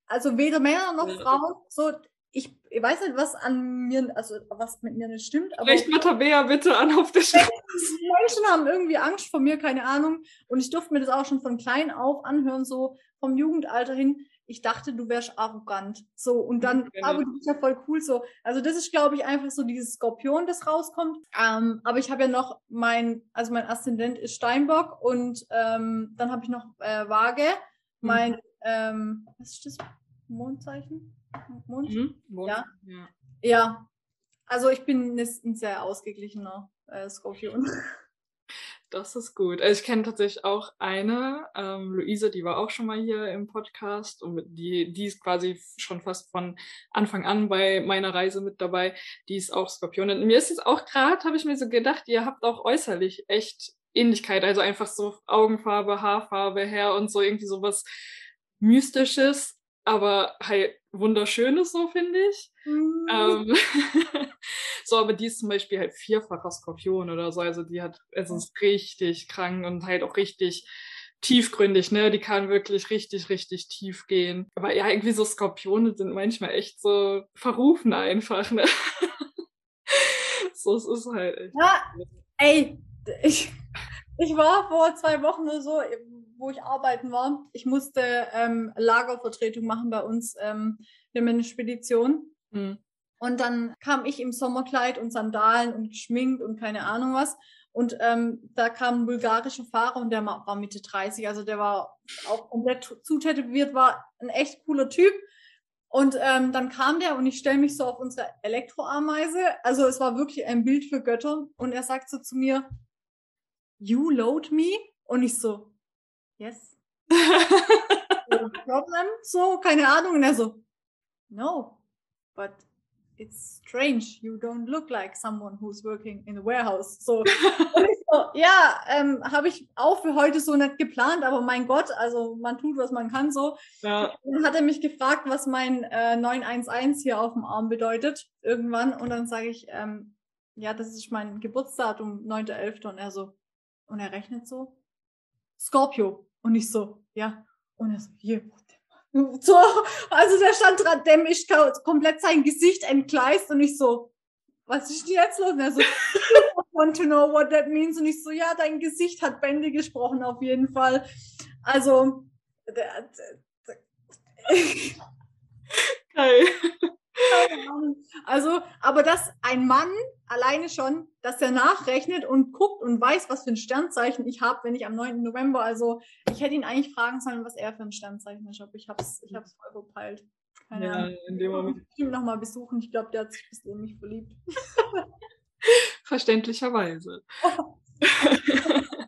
Also weder Männer noch. Frauen. So, ich, ich weiß nicht, was an mir, also was mit mir nicht stimmt. Aber Vielleicht mal Tabea bitte an auf der Straße. Menschen haben irgendwie Angst vor mir, keine Ahnung. Und ich durfte mir das auch schon von klein auf anhören, so vom Jugendalter hin. Ich dachte, du wärst arrogant. So, und dann, genau. aber du bist ja voll cool so. Also, das ist, glaube ich, einfach so dieses Skorpion, das rauskommt. Ähm, aber ich habe ja noch mein, also mein Aszendent ist Steinbock und ähm, dann habe ich noch äh, Waage. Mhm. Mein, ähm, was ist das? Mondzeichen? Mond? Mhm. Mond. Ja. ja. Ja. Also ich bin ein sehr ausgeglichener äh, Skorpion. <laughs> Das ist gut. Also ich kenne tatsächlich auch eine, ähm, Luise, die war auch schon mal hier im Podcast und die, die ist quasi schon fast von Anfang an bei meiner Reise mit dabei. Die ist auch Skorpion. Und mir ist jetzt auch gerade, habe ich mir so gedacht, ihr habt auch äußerlich echt Ähnlichkeit. Also einfach so Augenfarbe, Haarfarbe her und so irgendwie sowas Mystisches aber halt wunderschönes so, finde ich. Mhm. Ähm, <laughs> so, aber die ist zum Beispiel halt vierfacher Skorpion oder so, also die hat, es ist richtig krank und halt auch richtig tiefgründig, ne? Die kann wirklich richtig, richtig tief gehen. Aber ja, irgendwie so Skorpione sind manchmal echt so verrufen einfach, ne? <laughs> so, es ist halt echt. Ja, ey, ich, ich war vor zwei Wochen oder so wo ich arbeiten war. Ich musste ähm, Lagervertretung machen bei uns ähm, in der Spedition. Mhm. Und dann kam ich im Sommerkleid und Sandalen und geschminkt und keine Ahnung was. Und ähm, da kam ein bulgarischer Fahrer und der war Mitte 30, also der war auch komplett zutätowiert, war ein echt cooler Typ. Und ähm, dann kam der und ich stelle mich so auf unsere Elektroameise. Also es war wirklich ein Bild für Götter. Und er sagt so zu mir, You load me? Und ich so, yes. <laughs> no problem, so, keine Ahnung. Und er so, no, but it's strange. You don't look like someone who's working in a warehouse. So, <laughs> so ja, ähm, habe ich auch für heute so nicht geplant, aber mein Gott, also man tut, was man kann so. Ja. Dann hat er mich gefragt, was mein äh, 911 hier auf dem Arm bedeutet, irgendwann. Und dann sage ich, ähm, ja, das ist mein Geburtsdatum, 9.11. Und er so, und er rechnet so, Scorpio. Und ich so, ja. Und er so, hier. So, also der stand dran, dem ist komplett sein Gesicht entgleist und ich so, was ist denn jetzt los? Und er so, I want to know what that means. Und ich so, ja, dein Gesicht hat Bände gesprochen, auf jeden Fall. Also, der, der, Geil. Also, aber dass ein Mann alleine schon, dass er nachrechnet und guckt und weiß, was für ein Sternzeichen ich habe, wenn ich am 9. November, also ich hätte ihn eigentlich fragen sollen, was er für ein Sternzeichen ist, aber ich habe es ich hab's voll verpeilt. Keine ja, Ahnung. in dem Moment. Ich noch mal besuchen. Ich glaube, der hat sich bis in mich verliebt. <laughs> Verständlicherweise. <laughs>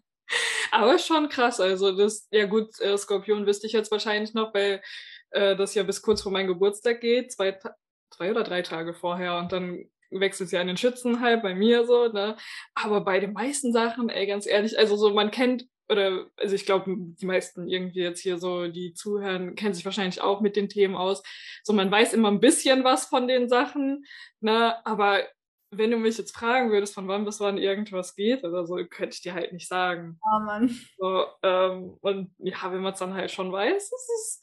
Aber schon krass. Also das, ja gut, äh, Skorpion wüsste ich jetzt wahrscheinlich noch, weil äh, das ja bis kurz vor meinem Geburtstag geht. Zwei, zwei oder drei Tage vorher und dann wechselt sie an den Schützenhalb bei mir so, ne? Aber bei den meisten Sachen, ey, ganz ehrlich, also so, man kennt, oder, also ich glaube, die meisten irgendwie jetzt hier so, die zuhören, kennen sich wahrscheinlich auch mit den Themen aus. So, man weiß immer ein bisschen was von den Sachen, ne? Aber wenn du mich jetzt fragen würdest, von wann bis wann irgendwas geht oder so, könnte ich dir halt nicht sagen. Oh Mann. So, ähm, und ja, wenn man es dann halt schon weiß, ist es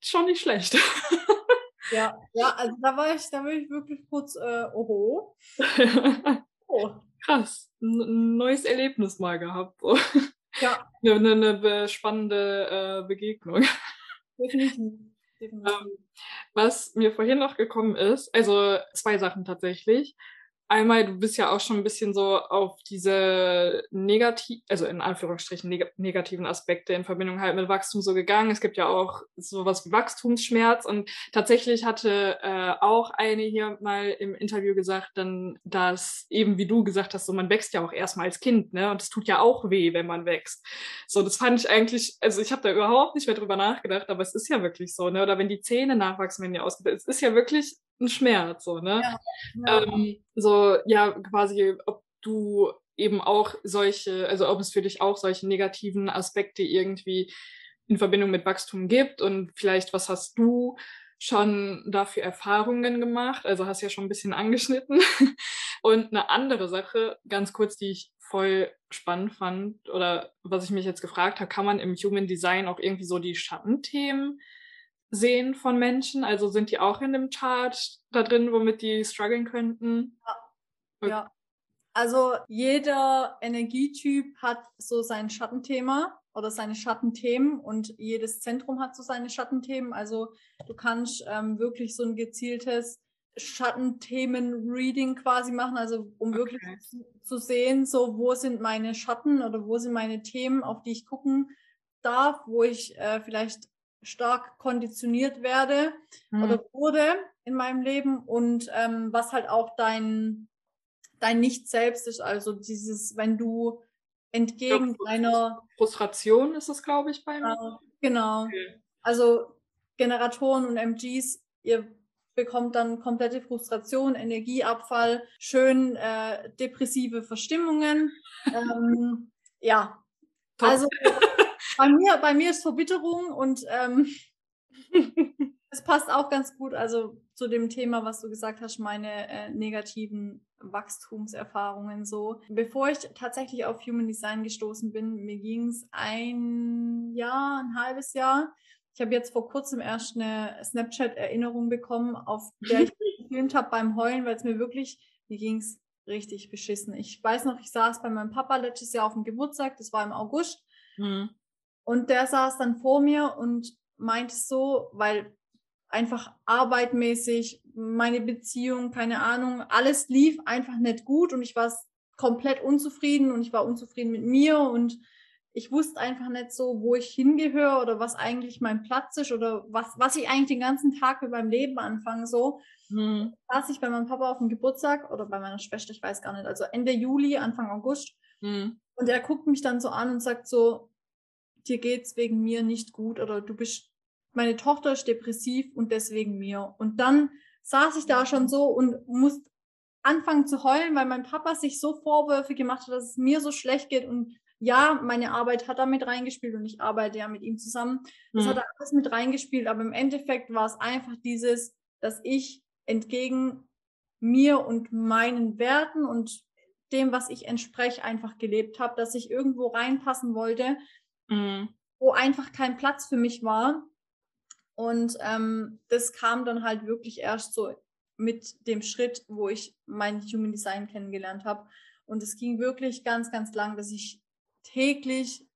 schon nicht schlecht. <laughs> Ja, ja, also da war ich, da war ich wirklich kurz, äh, oho. <laughs> oh. Krass. Ein neues Erlebnis mal gehabt. So. Ja. <laughs> Eine, eine spannende äh, Begegnung. Definitiv. <laughs> Definitiv. Ähm, was mir vorhin noch gekommen ist, also zwei Sachen tatsächlich einmal, du bist ja auch schon ein bisschen so auf diese negativ, also in Anführungsstrichen neg negativen Aspekte in Verbindung halt mit Wachstum so gegangen. Es gibt ja auch sowas wie Wachstumsschmerz und tatsächlich hatte äh, auch eine hier mal im Interview gesagt, dann, dass eben wie du gesagt hast, so man wächst ja auch erstmal als Kind, ne? Und es tut ja auch weh, wenn man wächst. So, das fand ich eigentlich, also ich habe da überhaupt nicht mehr drüber nachgedacht, aber es ist ja wirklich so, ne? Oder wenn die Zähne nachwachsen, wenn die ausgebildet, es ist ja wirklich ein Schmerz, so, ne? Ja, ja. Ähm, so, ja, quasi, ob du eben auch solche, also ob es für dich auch solche negativen Aspekte irgendwie in Verbindung mit Wachstum gibt und vielleicht, was hast du schon dafür Erfahrungen gemacht? Also hast ja schon ein bisschen angeschnitten. <laughs> und eine andere Sache, ganz kurz, die ich voll spannend fand oder was ich mich jetzt gefragt habe, kann man im Human Design auch irgendwie so die Schattenthemen sehen von Menschen? Also sind die auch in dem Chart da drin, womit die strugglen könnten? Ja. Okay. ja. Also jeder Energietyp hat so sein Schattenthema oder seine Schattenthemen und jedes Zentrum hat so seine Schattenthemen. Also du kannst ähm, wirklich so ein gezieltes Schattenthemen-Reading quasi machen, also um okay. wirklich zu, zu, sehen, so wo sind meine Schatten oder wo sind meine Themen, auf die ich gucken darf, wo ich äh, vielleicht stark konditioniert werde mhm. oder wurde in meinem Leben und ähm, was halt auch dein dein Nicht selbst ist, also dieses, wenn du entgegen glaub, deiner Frustration ist es, glaube ich, bei mir. Genau. Okay. Also Generatoren und MGs, ihr bekommt dann komplette Frustration, Energieabfall, schön äh, depressive Verstimmungen. <laughs> ähm, ja, Top. also bei mir, bei mir ist Verbitterung und ähm, <laughs> es passt auch ganz gut, also zu dem Thema, was du gesagt hast, meine äh, negativen Wachstumserfahrungen so. Bevor ich tatsächlich auf Human Design gestoßen bin, mir ging es ein Jahr, ein halbes Jahr. Ich habe jetzt vor kurzem erst eine Snapchat-Erinnerung bekommen, auf der ich gefilmt habe beim Heulen, weil es mir wirklich, mir ging es richtig beschissen. Ich weiß noch, ich saß bei meinem Papa letztes Jahr auf dem Geburtstag, das war im August. Mhm. Und der saß dann vor mir und meinte so, weil einfach arbeitmäßig, meine Beziehung, keine Ahnung, alles lief einfach nicht gut und ich war komplett unzufrieden und ich war unzufrieden mit mir und ich wusste einfach nicht so, wo ich hingehöre oder was eigentlich mein Platz ist oder was, was ich eigentlich den ganzen Tag mit meinem Leben anfange. So mhm. saß ich bei meinem Papa auf dem Geburtstag oder bei meiner Schwester, ich weiß gar nicht, also Ende Juli, Anfang August. Mhm. Und er guckt mich dann so an und sagt so, dir geht's wegen mir nicht gut oder du bist, meine Tochter ist depressiv und deswegen mir. Und dann saß ich da schon so und musste anfangen zu heulen, weil mein Papa sich so Vorwürfe gemacht hat, dass es mir so schlecht geht und ja, meine Arbeit hat da mit reingespielt und ich arbeite ja mit ihm zusammen. Das mhm. hat alles mit reingespielt, aber im Endeffekt war es einfach dieses, dass ich entgegen mir und meinen Werten und dem, was ich entspreche, einfach gelebt habe, dass ich irgendwo reinpassen wollte, mhm. wo einfach kein Platz für mich war. Und ähm, das kam dann halt wirklich erst so mit dem Schritt, wo ich mein Human Design kennengelernt habe. Und es ging wirklich ganz, ganz lang, dass ich täglich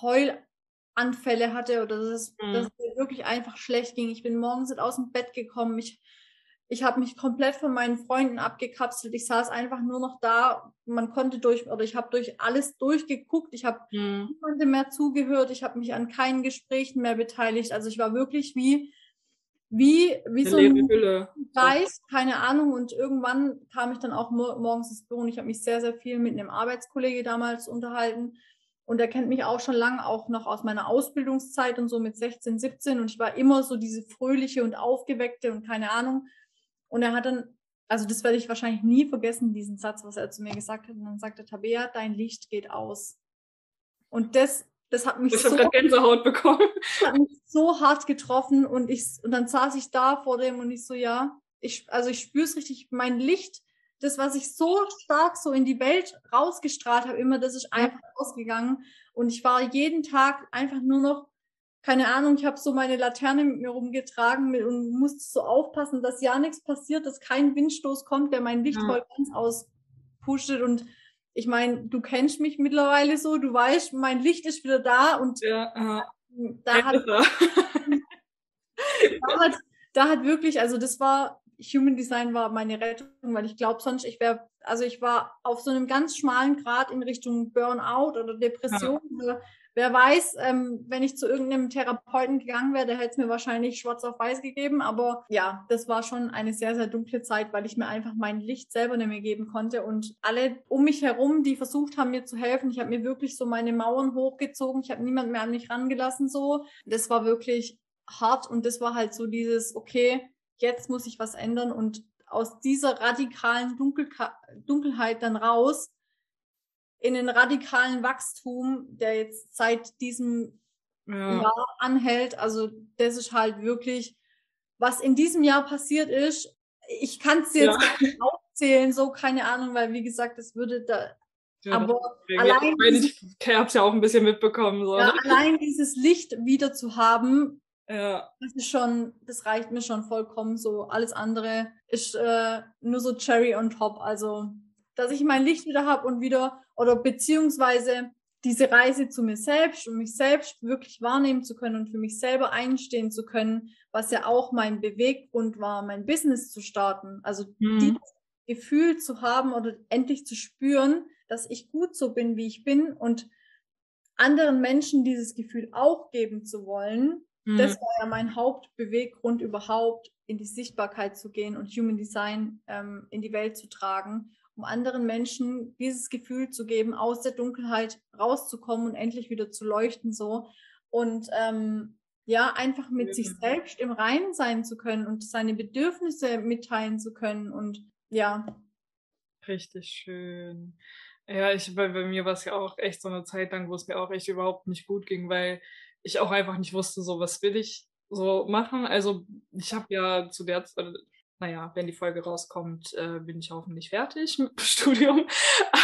Heulanfälle hatte oder dass es, mhm. dass es mir wirklich einfach schlecht ging. Ich bin morgens aus dem Bett gekommen. Ich ich habe mich komplett von meinen Freunden abgekapselt. Ich saß einfach nur noch da. Man konnte durch, oder ich habe durch alles durchgeguckt. Ich habe mhm. niemandem mehr zugehört. Ich habe mich an keinen Gesprächen mehr beteiligt. Also ich war wirklich wie, wie, wie so ein Hülle. Geist, keine Ahnung. Und irgendwann kam ich dann auch morgens ins Büro und ich habe mich sehr, sehr viel mit einem Arbeitskollege damals unterhalten. Und er kennt mich auch schon lange, auch noch aus meiner Ausbildungszeit und so mit 16, 17. Und ich war immer so diese fröhliche und aufgeweckte und keine Ahnung. Und er hat dann, also das werde ich wahrscheinlich nie vergessen, diesen Satz, was er zu mir gesagt hat. Und dann sagte Tabea, dein Licht geht aus. Und das, das hat mich ich so, habe Gänsehaut bekommen. hat mich so hart getroffen. Und ich, und dann saß ich da vor dem und ich so, ja, ich, also ich spüre es richtig, mein Licht, das, was ich so stark so in die Welt rausgestrahlt habe, immer, das ist einfach ausgegangen. Und ich war jeden Tag einfach nur noch, keine Ahnung, ich habe so meine Laterne mit mir rumgetragen mit, und musste so aufpassen, dass ja nichts passiert, dass kein Windstoß kommt, der mein Licht Ja. voll ganz auspustet. Und ich meine, du kennst mich mittlerweile so, du weißt, mein Licht ist wieder da und Ja, ja. da hat Ja. <laughs> da hat, da hat wirklich, also das war, Human Design war meine Rettung, weil ich glaube sonst, ich wäre, also ich war auf so einem ganz schmalen Grad in Richtung Burnout oder Depression. Oder Wer weiß, ähm, wenn ich zu irgendeinem Therapeuten gegangen wäre, der hätte es mir wahrscheinlich schwarz auf weiß gegeben. Aber ja, das war schon eine sehr, sehr dunkle Zeit, weil ich mir einfach mein Licht selber nicht mehr geben konnte. Und alle um mich herum, die versucht haben, mir zu helfen, ich habe mir wirklich so meine Mauern hochgezogen. Ich habe niemand mehr an mich rangelassen so. Das war wirklich hart und das war halt so dieses, okay, jetzt muss ich was ändern und aus dieser radikalen Dunkelka Dunkelheit dann raus in den radikalen Wachstum, der jetzt seit diesem Ja. Jahr anhält. Also das ist halt wirklich, was in diesem Jahr passiert ist. Ich kann es jetzt Ja. nicht aufzählen, so keine Ahnung, weil wie gesagt, das würde da, Ja, aber allein ich, ich habe es ja auch ein bisschen mitbekommen. So, ja, ne? allein dieses Licht wieder zu haben, ja. Das ist schon, das reicht mir schon vollkommen so. Alles andere ist äh, nur so Cherry on top. Also, dass ich mein Licht wieder habe und wieder, oder beziehungsweise diese Reise zu mir selbst und mich selbst wirklich wahrnehmen zu können und für mich selber einstehen zu können, was ja auch mein Beweggrund war, mein Business zu starten. Also Mhm. dieses Gefühl zu haben oder endlich zu spüren, dass ich gut so bin, wie ich bin und anderen Menschen dieses Gefühl auch geben zu wollen, Mhm. das war ja mein Hauptbeweggrund überhaupt, in die Sichtbarkeit zu gehen und Human Design ähm, in die Welt zu tragen, um anderen Menschen dieses Gefühl zu geben, aus der Dunkelheit rauszukommen und endlich wieder zu leuchten so. Und ähm, ja, einfach mit Ja. sich selbst im Reinen sein zu können und seine Bedürfnisse mitteilen zu können. Und ja, Richtig schön. Ja, ich, bei, bei mir war es ja auch echt so eine Zeit lang, wo es mir auch echt überhaupt nicht gut ging, weil ich auch einfach nicht wusste, so was will ich so machen. Also ich habe ja zu der Zeit, naja, wenn die Folge rauskommt, äh, bin ich hoffentlich fertig mit dem <laughs> Studium.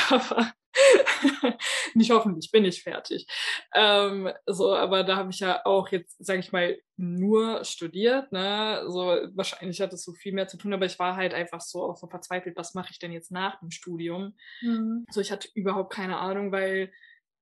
Aber <laughs> nicht hoffentlich, bin ich fertig. Ähm, so, aber da habe ich ja auch jetzt, sage ich mal, nur studiert. Ne? So wahrscheinlich hat es so viel mehr zu tun, aber ich war halt einfach so auch so verzweifelt, was mache ich denn jetzt nach dem Studium? Mhm. So, ich hatte überhaupt keine Ahnung, weil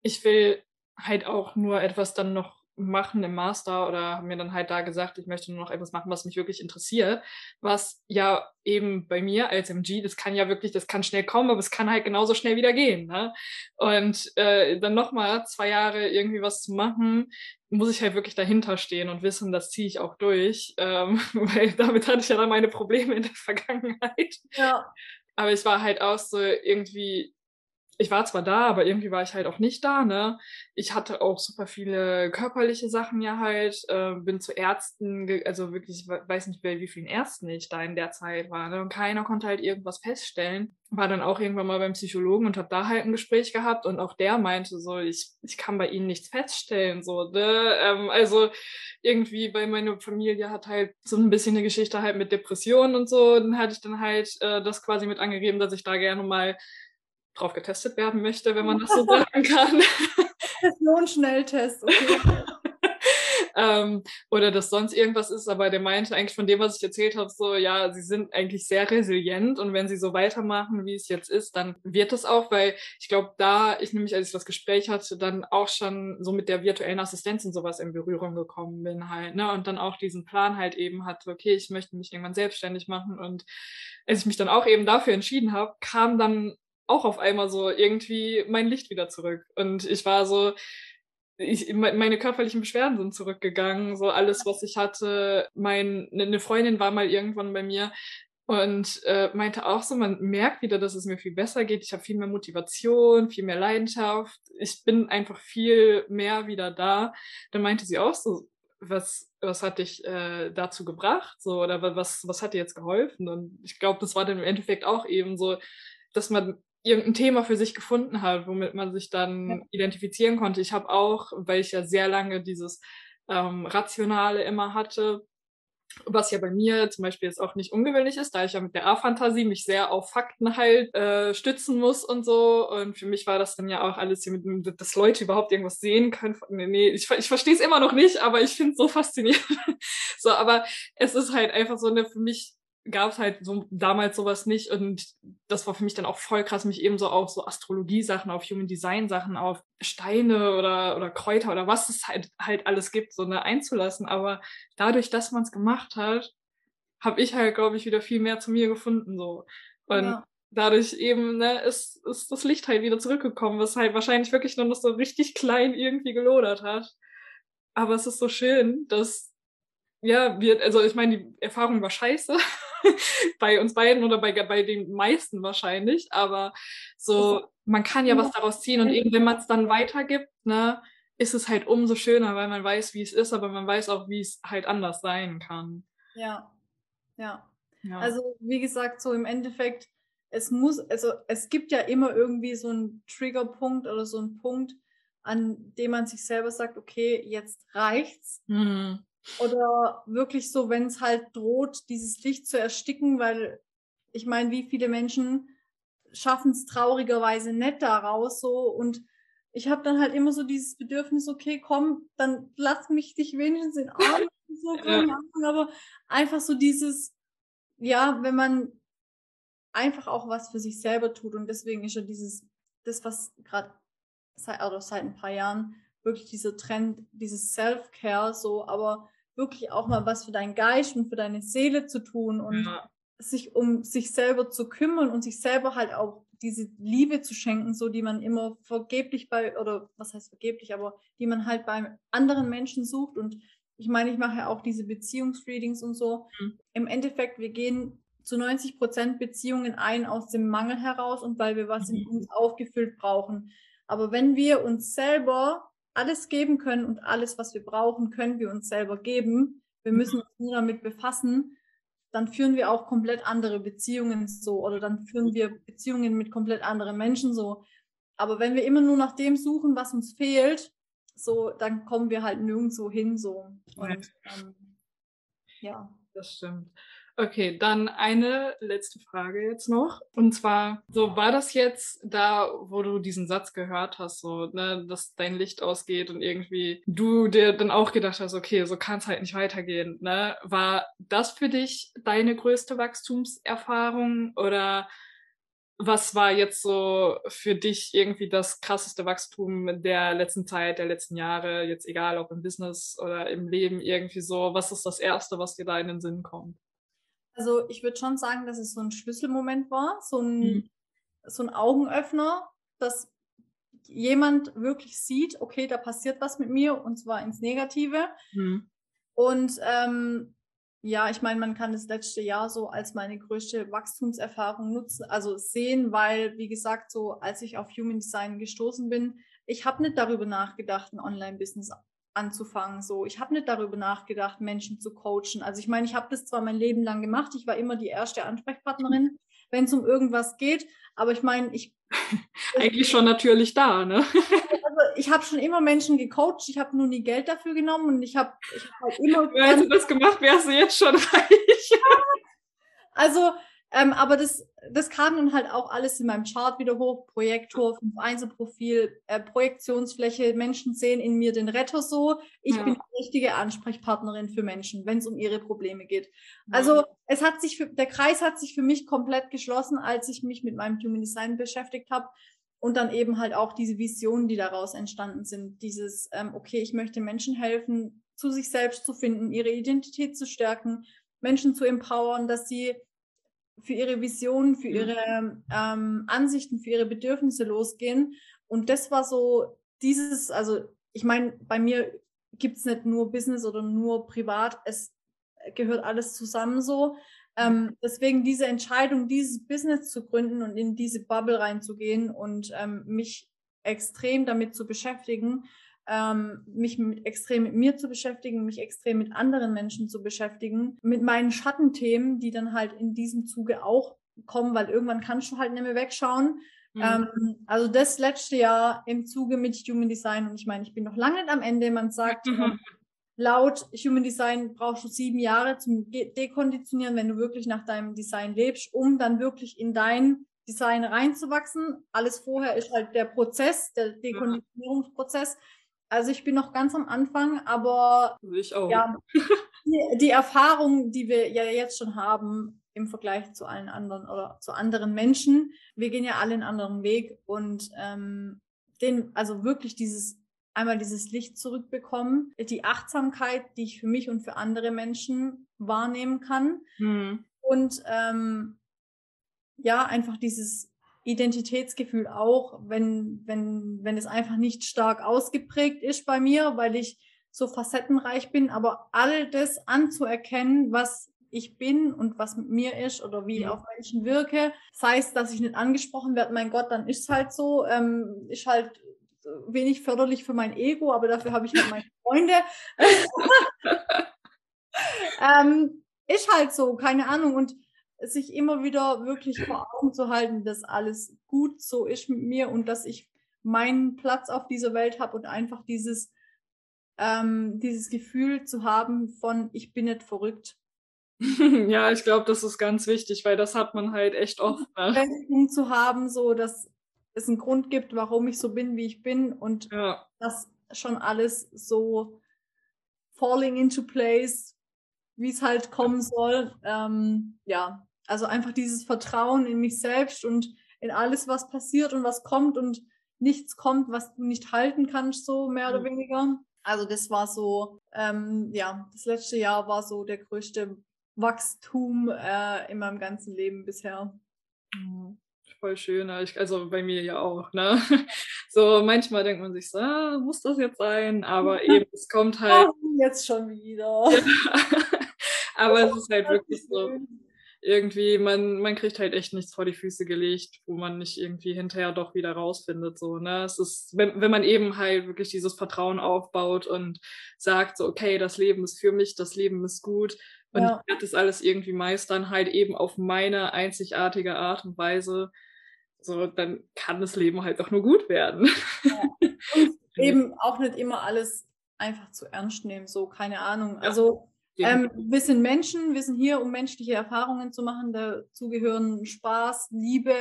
ich will halt auch nur etwas dann noch machen im Master oder haben mir dann halt da gesagt, ich möchte nur noch etwas machen, was mich wirklich interessiert, was ja eben bei mir als MG, das kann ja wirklich, das kann schnell kommen, aber es kann halt genauso schnell wieder gehen. Ne? Und äh, dann nochmal zwei Jahre irgendwie was zu machen, muss ich halt wirklich dahinter stehen und wissen, das ziehe ich auch durch, ähm, <laughs> weil damit hatte ich ja dann meine Probleme in der <laughs> Vergangenheit. ja, Aber ich war halt auch so irgendwie, ich war zwar da, aber irgendwie war ich halt auch nicht da, ne? Ich hatte auch super viele körperliche Sachen ja halt, äh, bin zu Ärzten, also wirklich, ich we- weiß nicht, bei wie vielen Ärzten ich da in der Zeit war, ne? Und keiner konnte halt irgendwas feststellen. War dann auch irgendwann mal beim Psychologen und habe da halt ein Gespräch gehabt und auch der meinte so, ich, ich kann bei ihnen nichts feststellen, so, ne? Ähm, also irgendwie, weil meine Familie hat halt so ein bisschen eine Geschichte halt mit Depressionen und so, dann hatte ich dann halt äh, das quasi mit angegeben, dass ich da gerne mal drauf getestet werden möchte, wenn man das so sagen kann. <laughs> Personenschnelltest, okay. <laughs> ähm, oder dass sonst irgendwas ist, aber der meinte eigentlich von dem, was ich erzählt habe, so, ja, sie sind eigentlich sehr resilient und wenn sie so weitermachen, wie es jetzt ist, dann wird es auch, weil ich glaube, da ich nämlich, als ich das Gespräch hatte, dann auch schon so mit der virtuellen Assistenz und sowas in Berührung gekommen bin halt, ne, und dann auch diesen Plan halt eben hatte, okay, ich möchte mich irgendwann selbstständig machen und als ich mich dann auch eben dafür entschieden habe, kam dann auch auf einmal so irgendwie mein Licht wieder zurück und ich war so, ich, me- meine körperlichen Beschwerden sind zurückgegangen, so alles, was ich hatte. Mein, ne, eine Freundin war mal irgendwann bei mir und äh, meinte auch so, man merkt wieder, dass es mir viel besser geht. Ich habe viel mehr Motivation, viel mehr Leidenschaft. Ich bin einfach viel mehr wieder da. Dann meinte sie auch so, was, was hat dich äh, dazu gebracht? So, oder was, was hat dir jetzt geholfen? Und ich glaube, das war dann im Endeffekt auch eben so, dass man irgendein Thema für sich gefunden hat, womit man sich dann ja. identifizieren konnte. Ich habe auch, weil ich ja sehr lange dieses ähm, Rationale immer hatte, was ja bei mir zum Beispiel jetzt auch nicht ungewöhnlich ist, da ich ja mit der A-Fantasie mich sehr auf Fakten halt äh, stützen muss und so. Und für mich war das dann ja auch alles hier mit, dass Leute überhaupt irgendwas sehen können. Nee, nee ich, ich verstehe es immer noch nicht, aber ich finde es so faszinierend. <laughs> so, aber es ist halt einfach so eine für mich gab es halt so damals sowas nicht und das war für mich dann auch voll krass, mich eben so auf so Astrologie-Sachen, auf Human Design-Sachen, auf Steine oder, oder Kräuter oder was es halt, halt alles gibt, so ne, einzulassen. Aber dadurch, dass man es gemacht hat, habe ich halt, glaube ich, wieder viel mehr zu mir gefunden. so Und ja. dadurch eben ne, ist, ist das Licht halt wieder zurückgekommen, was halt wahrscheinlich wirklich nur noch so richtig klein irgendwie gelodert hat. Aber es ist so schön, dass ja, wir, also ich meine, die Erfahrung war scheiße. <laughs> <laughs> bei uns beiden oder bei, bei den meisten wahrscheinlich. Aber so, man kann ja was daraus ziehen und eben, wenn man es dann weitergibt, ne, ist es halt umso schöner, weil man weiß, wie es ist, aber man weiß auch, wie es halt anders sein kann. Ja, ja. ja. Also, wie gesagt, so im Endeffekt, es muss, also es gibt ja immer irgendwie so einen Triggerpunkt oder so einen Punkt, an dem man sich selber sagt, okay, jetzt reicht's. Mhm. Oder wirklich so, wenn es halt droht, dieses Licht zu ersticken, weil ich meine, wie viele Menschen schaffen es traurigerweise nicht daraus so. Und ich habe dann halt immer so dieses Bedürfnis, okay, komm, dann lass mich dich wenigstens in Arm, <laughs> so, keine Ahnung, aber einfach so dieses, ja, wenn man einfach auch was für sich selber tut. Und deswegen ist ja dieses, das, was gerade seit, oder seit ein paar Jahren wirklich dieser Trend, dieses Self-Care so, aber wirklich auch mal was für deinen Geist und für deine Seele zu tun und ja. sich um sich selber zu kümmern und sich selber halt auch diese Liebe zu schenken, so die man immer vergeblich bei, oder was heißt vergeblich, aber die man halt bei anderen Menschen sucht. Und ich meine, ich mache ja auch diese Beziehungsreadings und so. Mhm. Im Endeffekt, wir gehen zu 90 Prozent Beziehungen ein aus dem Mangel heraus und weil wir was mhm. in uns aufgefüllt brauchen. Aber wenn wir uns selber alles geben können und alles, was wir brauchen, können wir uns selber geben. Wir mhm. müssen uns nur damit befassen. Dann führen wir auch komplett andere Beziehungen so oder dann führen wir Beziehungen mit komplett anderen Menschen so. Aber wenn wir immer nur nach dem suchen, was uns fehlt, so, dann kommen wir halt nirgendwo hin so. Und, ähm, ja. Das stimmt. Okay, dann eine letzte Frage jetzt noch. Und zwar, so war das jetzt da, wo du diesen Satz gehört hast, so, ne, dass dein Licht ausgeht und irgendwie du dir dann auch gedacht hast, okay, so kann es halt nicht weitergehen, ne? War das für dich deine größte Wachstumserfahrung oder was war jetzt so für dich irgendwie das krasseste Wachstum der letzten Zeit, der letzten Jahre, jetzt egal ob im Business oder im Leben irgendwie so, was ist das Erste, was dir da in den Sinn kommt? Also ich würde schon sagen, dass es so ein Schlüsselmoment war, so ein, mhm. so ein Augenöffner, dass jemand wirklich sieht, okay, da passiert was mit mir und zwar ins Negative. Mhm. Und ähm, ja, ich meine, man kann das letzte Jahr so als meine größte Wachstumserfahrung nutzen, also sehen, weil, wie gesagt, so als ich auf Human Design gestoßen bin, ich habe nicht darüber nachgedacht, ein Online-Business anzufangen. So, ich habe nicht darüber nachgedacht, Menschen zu coachen. Also ich meine, ich habe das zwar mein Leben lang gemacht, ich war immer die erste Ansprechpartnerin, <laughs> wenn es um irgendwas geht, aber ich meine, ich <laughs> eigentlich schon natürlich da, ne? <laughs> Also ich habe schon immer Menschen gecoacht, ich habe nur nie Geld dafür genommen und ich habe ich hab halt immer. Hättest du das gemacht, wärst du jetzt schon reich. Also ähm, aber das, das kam dann halt auch alles in meinem Chart wieder hoch. Projektor, 5 Profil, äh, Projektionsfläche. Menschen sehen in mir den Retter so. Ich ja. bin die richtige Ansprechpartnerin für Menschen, wenn es um ihre Probleme geht. Also es hat sich, für, der Kreis hat sich für mich komplett geschlossen, als ich mich mit meinem Human Design beschäftigt habe. Und dann eben halt auch diese Visionen, die daraus entstanden sind. Dieses, ähm, okay, ich möchte Menschen helfen, zu sich selbst zu finden, ihre Identität zu stärken, Menschen zu empowern, dass sie für ihre Visionen, für mhm. ihre ähm, Ansichten, für ihre Bedürfnisse losgehen. Und das war so dieses, also ich meine, bei mir gibt's nicht nur Business oder nur privat, es gehört alles zusammen so. Ähm, deswegen diese Entscheidung, dieses Business zu gründen und in diese Bubble reinzugehen und ähm, mich extrem damit zu beschäftigen, ähm, mich mit, extrem mit mir zu beschäftigen, mich extrem mit anderen Menschen zu beschäftigen, mit meinen Schattenthemen, die dann halt in diesem Zuge auch kommen, weil irgendwann kannst du halt nicht mehr wegschauen. Mhm. Ähm, also das letzte Jahr im Zuge mit Human Design und ich meine, ich bin noch lange nicht am Ende. Man sagt, <laughs> mhm. laut Human Design brauchst du sieben Jahre zum Dekonditionieren, wenn du wirklich nach deinem Design lebst, um dann wirklich in dein Design reinzuwachsen. Alles vorher ist halt der Prozess, der Dekonditionierungsprozess. Also ich bin noch ganz am Anfang, aber ich auch. Ja, die, die Erfahrung, die wir ja jetzt schon haben im Vergleich zu allen anderen oder zu anderen Menschen, wir gehen ja alle einen anderen Weg und ähm, den, also wirklich dieses einmal dieses Licht zurückbekommen, die Achtsamkeit, die ich für mich und für andere Menschen wahrnehmen kann mhm. und ähm, ja einfach dieses Identitätsgefühl auch, wenn, wenn, wenn es einfach nicht stark ausgeprägt ist bei mir, weil ich so facettenreich bin, aber all das anzuerkennen, was ich bin und was mit mir ist oder wie ich auf Menschen wirke. Sei es, dass ich nicht angesprochen werde, mein Gott, dann ist es halt so, ähm, ist halt wenig förderlich für mein Ego, aber dafür habe ich halt meine Freunde. <laughs> <laughs> ähm, ist halt so, keine Ahnung. Und sich immer wieder wirklich vor <clears throat> Augen zu halten, dass alles gut so ist mit mir und dass ich meinen Platz auf dieser Welt habe und einfach dieses, ähm, dieses Gefühl zu haben von, ich bin nicht verrückt. <laughs> ja, ich glaube, das ist ganz wichtig, weil das hat man halt echt oft. <laughs> Ne? zu haben, so dass es einen Grund gibt, warum ich so bin, wie ich bin und ja. dass schon alles so falling into place, wie es halt kommen soll. Ähm, ja, also einfach dieses Vertrauen in mich selbst und in alles, was passiert und was kommt und nichts kommt, was du nicht halten kannst, so mehr oder mhm. weniger. Also das war so, ähm, ja, das letzte Jahr war so der größte Wachstum äh, in meinem ganzen Leben bisher. Mhm. Voll schön, also bei mir ja auch, ne? <laughs> So manchmal denkt man sich so, ah, muss das jetzt sein? Aber <laughs> eben, es kommt halt. jetzt schon wieder. <laughs> Aber es ist halt wirklich so irgendwie, man, man kriegt halt echt nichts vor die Füße gelegt, wo man nicht irgendwie hinterher doch wieder rausfindet. So, ne? Es ist, wenn, wenn man eben halt wirklich dieses Vertrauen aufbaut und sagt, so, okay, das Leben ist für mich, das Leben ist gut und ja. ich werde das alles irgendwie meistern, halt eben auf meine einzigartige Art und Weise, so, dann kann das Leben halt auch nur gut werden. Ja. Und <laughs> eben auch nicht immer alles einfach zu ernst nehmen, so, keine Ahnung. Also, ähm, wir sind Menschen, wir sind hier, um menschliche Erfahrungen zu machen. Dazu gehören Spaß, Liebe,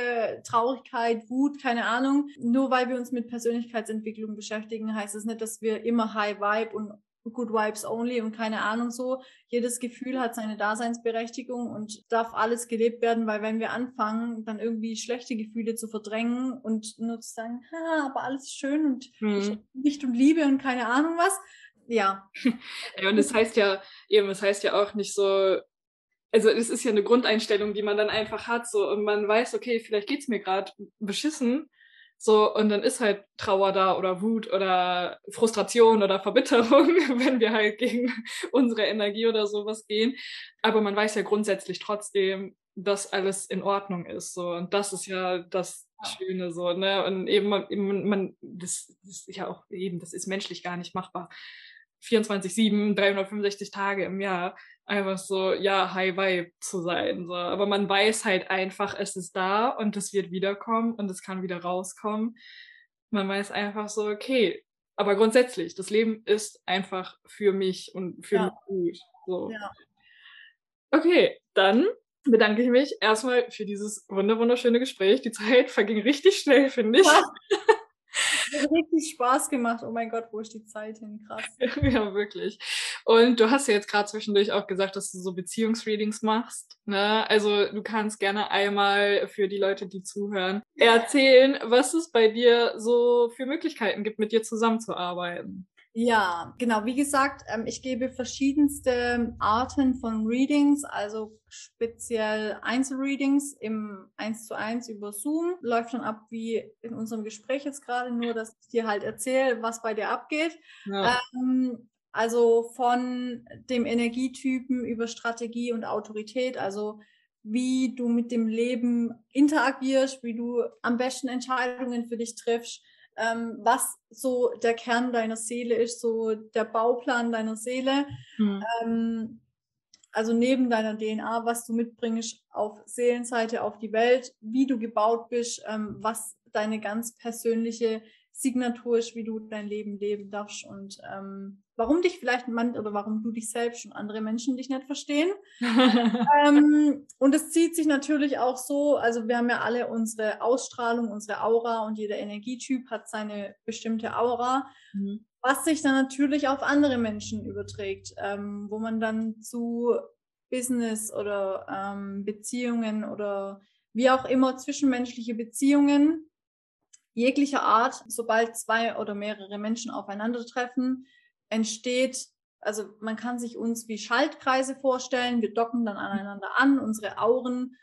Traurigkeit, Wut, keine Ahnung. Nur weil wir uns mit Persönlichkeitsentwicklung beschäftigen, heißt es das nicht, dass wir immer High Vibe und Good Vibes only und keine Ahnung so. Jedes Gefühl hat seine Daseinsberechtigung und darf alles gelebt werden, weil wenn wir anfangen, dann irgendwie schlechte Gefühle zu verdrängen und nur zu sagen, ha, aber alles schön und hm. Licht und Liebe und keine Ahnung was, ja. <laughs> ja, und es das heißt ja, eben, es heißt ja auch nicht so, also es ist ja eine Grundeinstellung, die man dann einfach hat, so und man weiß, okay, vielleicht geht es mir gerade beschissen, so und dann ist halt Trauer da oder Wut oder Frustration oder Verbitterung, <laughs> wenn wir halt gegen unsere Energie oder sowas gehen. Aber man weiß ja grundsätzlich trotzdem, dass alles in Ordnung ist, so und das ist ja das Schöne so, ne? Und eben man, man das, das ist ja auch eben, das ist menschlich gar nicht machbar. 24-7, 365 Tage im Jahr einfach so, ja, High Vibe zu sein. So. Aber man weiß halt einfach, es ist da und es wird wiederkommen und es kann wieder rauskommen. Man weiß einfach so, okay, aber grundsätzlich, das Leben ist einfach für mich und für ja. mich gut. So. Ja. Okay, dann bedanke ich mich erstmal für dieses wunderschöne Gespräch. Die Zeit verging richtig schnell, finde ich. Ja. <laughs> hat richtig Spaß gemacht. Oh mein Gott, wo ist die Zeit hin? Krass. <laughs> ja, wirklich. Und du hast ja jetzt gerade zwischendurch auch gesagt, dass du so Beziehungsreadings machst. Ne? Also du kannst gerne einmal für die Leute, die zuhören, erzählen, was es bei dir so für Möglichkeiten gibt, mit dir zusammenzuarbeiten. Ja, genau. Wie gesagt, ähm, ich gebe verschiedenste Arten von Readings, also speziell Einzelreadings im 1 zu 1 über Zoom. Läuft schon ab wie in unserem Gespräch jetzt gerade, nur dass ich dir halt erzähle, was bei dir abgeht. Ja. Ähm, also von dem Energietypen über Strategie und Autorität, also wie du mit dem Leben interagierst, wie du am besten Entscheidungen für dich triffst, ähm, was so der Kern deiner Seele ist, so der Bauplan deiner Seele. Mhm. Ähm, also neben deiner DNA, was du mitbringst auf Seelenseite, auf die Welt, wie du gebaut bist, ähm, was deine ganz persönliche Signatur ist, wie du dein Leben leben darfst und ähm, warum dich vielleicht man oder warum du dich selbst und andere Menschen dich nicht verstehen. <laughs> ähm, und es zieht sich natürlich auch so, also wir haben ja alle unsere Ausstrahlung, unsere Aura und jeder Energietyp hat seine bestimmte Aura. Mhm was sich dann natürlich auf andere Menschen überträgt, ähm, wo man dann zu Business oder ähm, Beziehungen oder wie auch immer zwischenmenschliche Beziehungen jeglicher Art, sobald zwei oder mehrere Menschen aufeinandertreffen, entsteht, also man kann sich uns wie Schaltkreise vorstellen, wir docken dann aneinander an, unsere Auren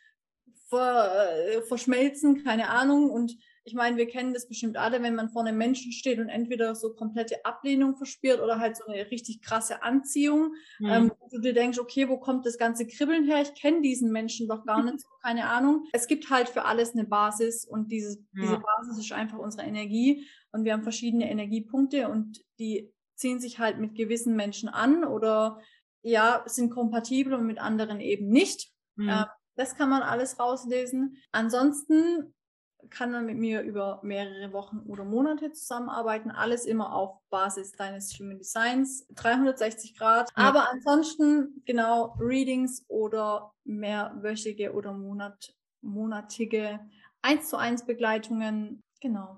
ver, äh, verschmelzen, keine Ahnung, und ich meine, wir kennen das bestimmt alle, wenn man vor einem Menschen steht und entweder so komplette Ablehnung verspürt oder halt so eine richtig krasse Anziehung. Mhm. Ähm, du dir denkst, okay, wo kommt das ganze Kribbeln her? Ich kenne diesen Menschen doch gar nicht, so, keine Ahnung. Es gibt halt für alles eine Basis und dieses, ja. diese Basis ist einfach unsere Energie und wir haben verschiedene Energiepunkte und die ziehen sich halt mit gewissen Menschen an oder ja, sind kompatibel und mit anderen eben nicht. Mhm. Ähm, das kann man alles rauslesen. Ansonsten kann man mit mir über mehrere Wochen oder Monate zusammenarbeiten. Alles immer auf Basis deines Human Designs, 360 Grad. Ja. Aber ansonsten genau Readings oder mehrwöchige oder Monat, monatige 1 zu 1 Begleitungen. Genau.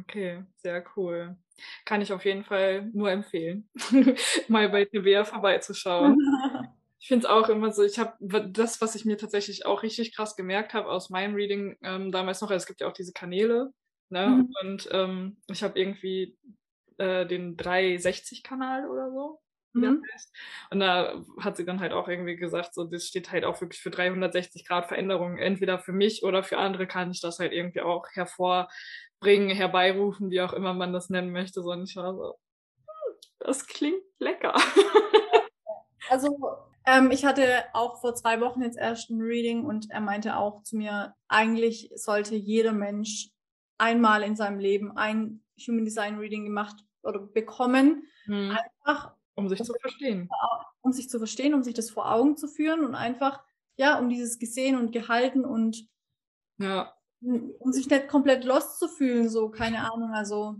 Okay, sehr cool. Kann ich auf jeden Fall nur empfehlen, <laughs> mal bei Tabea vorbeizuschauen. <laughs> Ich finde es auch immer so, ich habe das, was ich mir tatsächlich auch richtig krass gemerkt habe aus meinem Reading ähm, damals noch, es gibt ja auch diese Kanäle, ne? Mhm. Und ähm, ich habe irgendwie äh, den 360-Kanal oder so. Mhm. Und da hat sie dann halt auch irgendwie gesagt, so das steht halt auch wirklich für 360 Grad Veränderungen. Entweder für mich oder für andere kann ich das halt irgendwie auch hervorbringen, herbeirufen, wie auch immer man das nennen möchte. So, und ich war so, hm, das klingt lecker. <laughs> Also ähm, ich hatte auch vor zwei Wochen jetzt erst ein Reading und er meinte auch zu mir, eigentlich sollte jeder Mensch einmal in seinem Leben ein Human Design Reading gemacht oder bekommen. Hm. Einfach um sich zu verstehen. Um sich zu verstehen, um sich das vor Augen zu führen und einfach, ja, um dieses gesehen und gehalten und ja. um sich nicht komplett lost zu fühlen, so, keine Ahnung, also.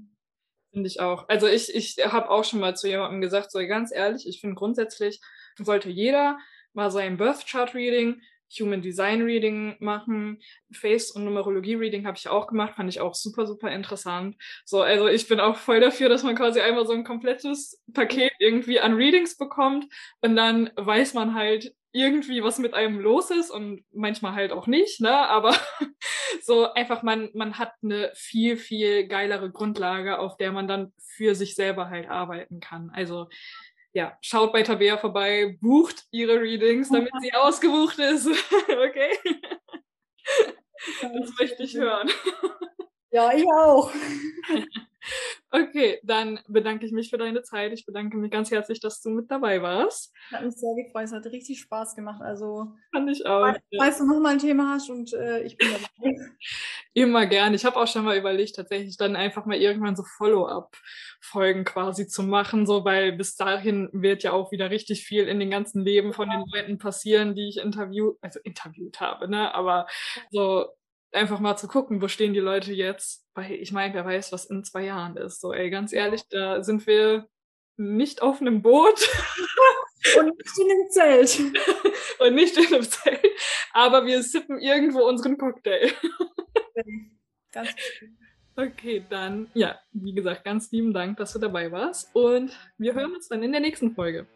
Finde ich auch. Also ich, ich habe auch schon mal zu jemandem gesagt, so ganz ehrlich, ich finde grundsätzlich, sollte jeder mal sein Birth Chart Reading, Human Design Reading machen, Face und Numerologie Reading habe ich auch gemacht, fand ich auch super super interessant. So, also ich bin auch voll dafür, dass man quasi einmal so ein komplettes Paket irgendwie an Readings bekommt und dann weiß man halt irgendwie, was mit einem los ist und manchmal halt auch nicht, ne, aber <laughs> so einfach man man hat eine viel viel geilere Grundlage, auf der man dann für sich selber halt arbeiten kann. Also ja, schaut bei Tabea vorbei, bucht ihre Readings, damit <laughs> sie ausgebucht ist. <laughs> okay? Das möchte ich hören. Ja, ich auch. <laughs> Okay, dann bedanke ich mich für deine Zeit. Ich bedanke mich ganz herzlich, dass du mit dabei warst. Hat mich sehr gefreut. Es hat richtig Spaß gemacht. Also, fand ich auch. Falls du noch mal ein Thema hast und äh, ich bin dabei. <laughs> Immer gern. Ich habe auch schon mal überlegt, tatsächlich dann einfach mal irgendwann so Follow-up-Folgen quasi zu machen, so weil bis dahin wird ja auch wieder richtig viel in den ganzen Leben von den Leuten passieren, die ich interview, also interviewt habe, ne? Aber so einfach mal zu gucken, wo stehen die Leute jetzt, weil ich meine, wer weiß, was in zwei Jahren ist. So, ey, ganz ehrlich, da sind wir nicht auf einem Boot. Und nicht in einem Zelt. <laughs> Und nicht in einem Zelt. Aber wir sippen irgendwo unseren Cocktail. Ganz Okay, dann, ja, wie gesagt, ganz lieben Dank, dass du dabei warst. Und wir hören uns dann in der nächsten Folge.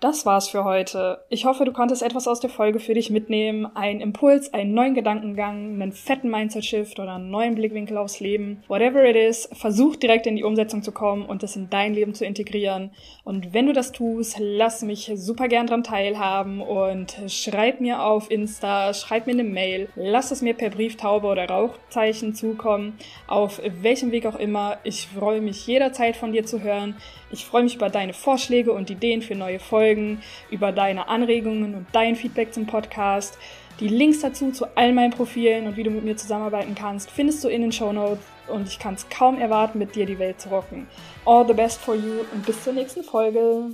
Das war's für heute. Ich hoffe, du konntest etwas aus der Folge für dich mitnehmen. Ein Impuls, einen neuen Gedankengang, einen fetten Mindset-Shift oder einen neuen Blickwinkel aufs Leben. Whatever it is, versuch direkt in die Umsetzung zu kommen und es in dein Leben zu integrieren. Und wenn du das tust, lass mich super gern dran teilhaben und schreib mir auf Insta, schreib mir eine Mail, lass es mir per Brieftaube oder Rauchzeichen zukommen, auf welchem Weg auch immer. Ich freue mich jederzeit von dir zu hören. Ich freue mich über deine Vorschläge und Ideen für neue Folgen, über deine Anregungen und dein Feedback zum Podcast. Die Links dazu zu all meinen Profilen und wie du mit mir zusammenarbeiten kannst, findest du in den Show Notes. und ich kann es kaum erwarten, mit dir die Welt zu rocken. All the best for you und bis zur nächsten Folge.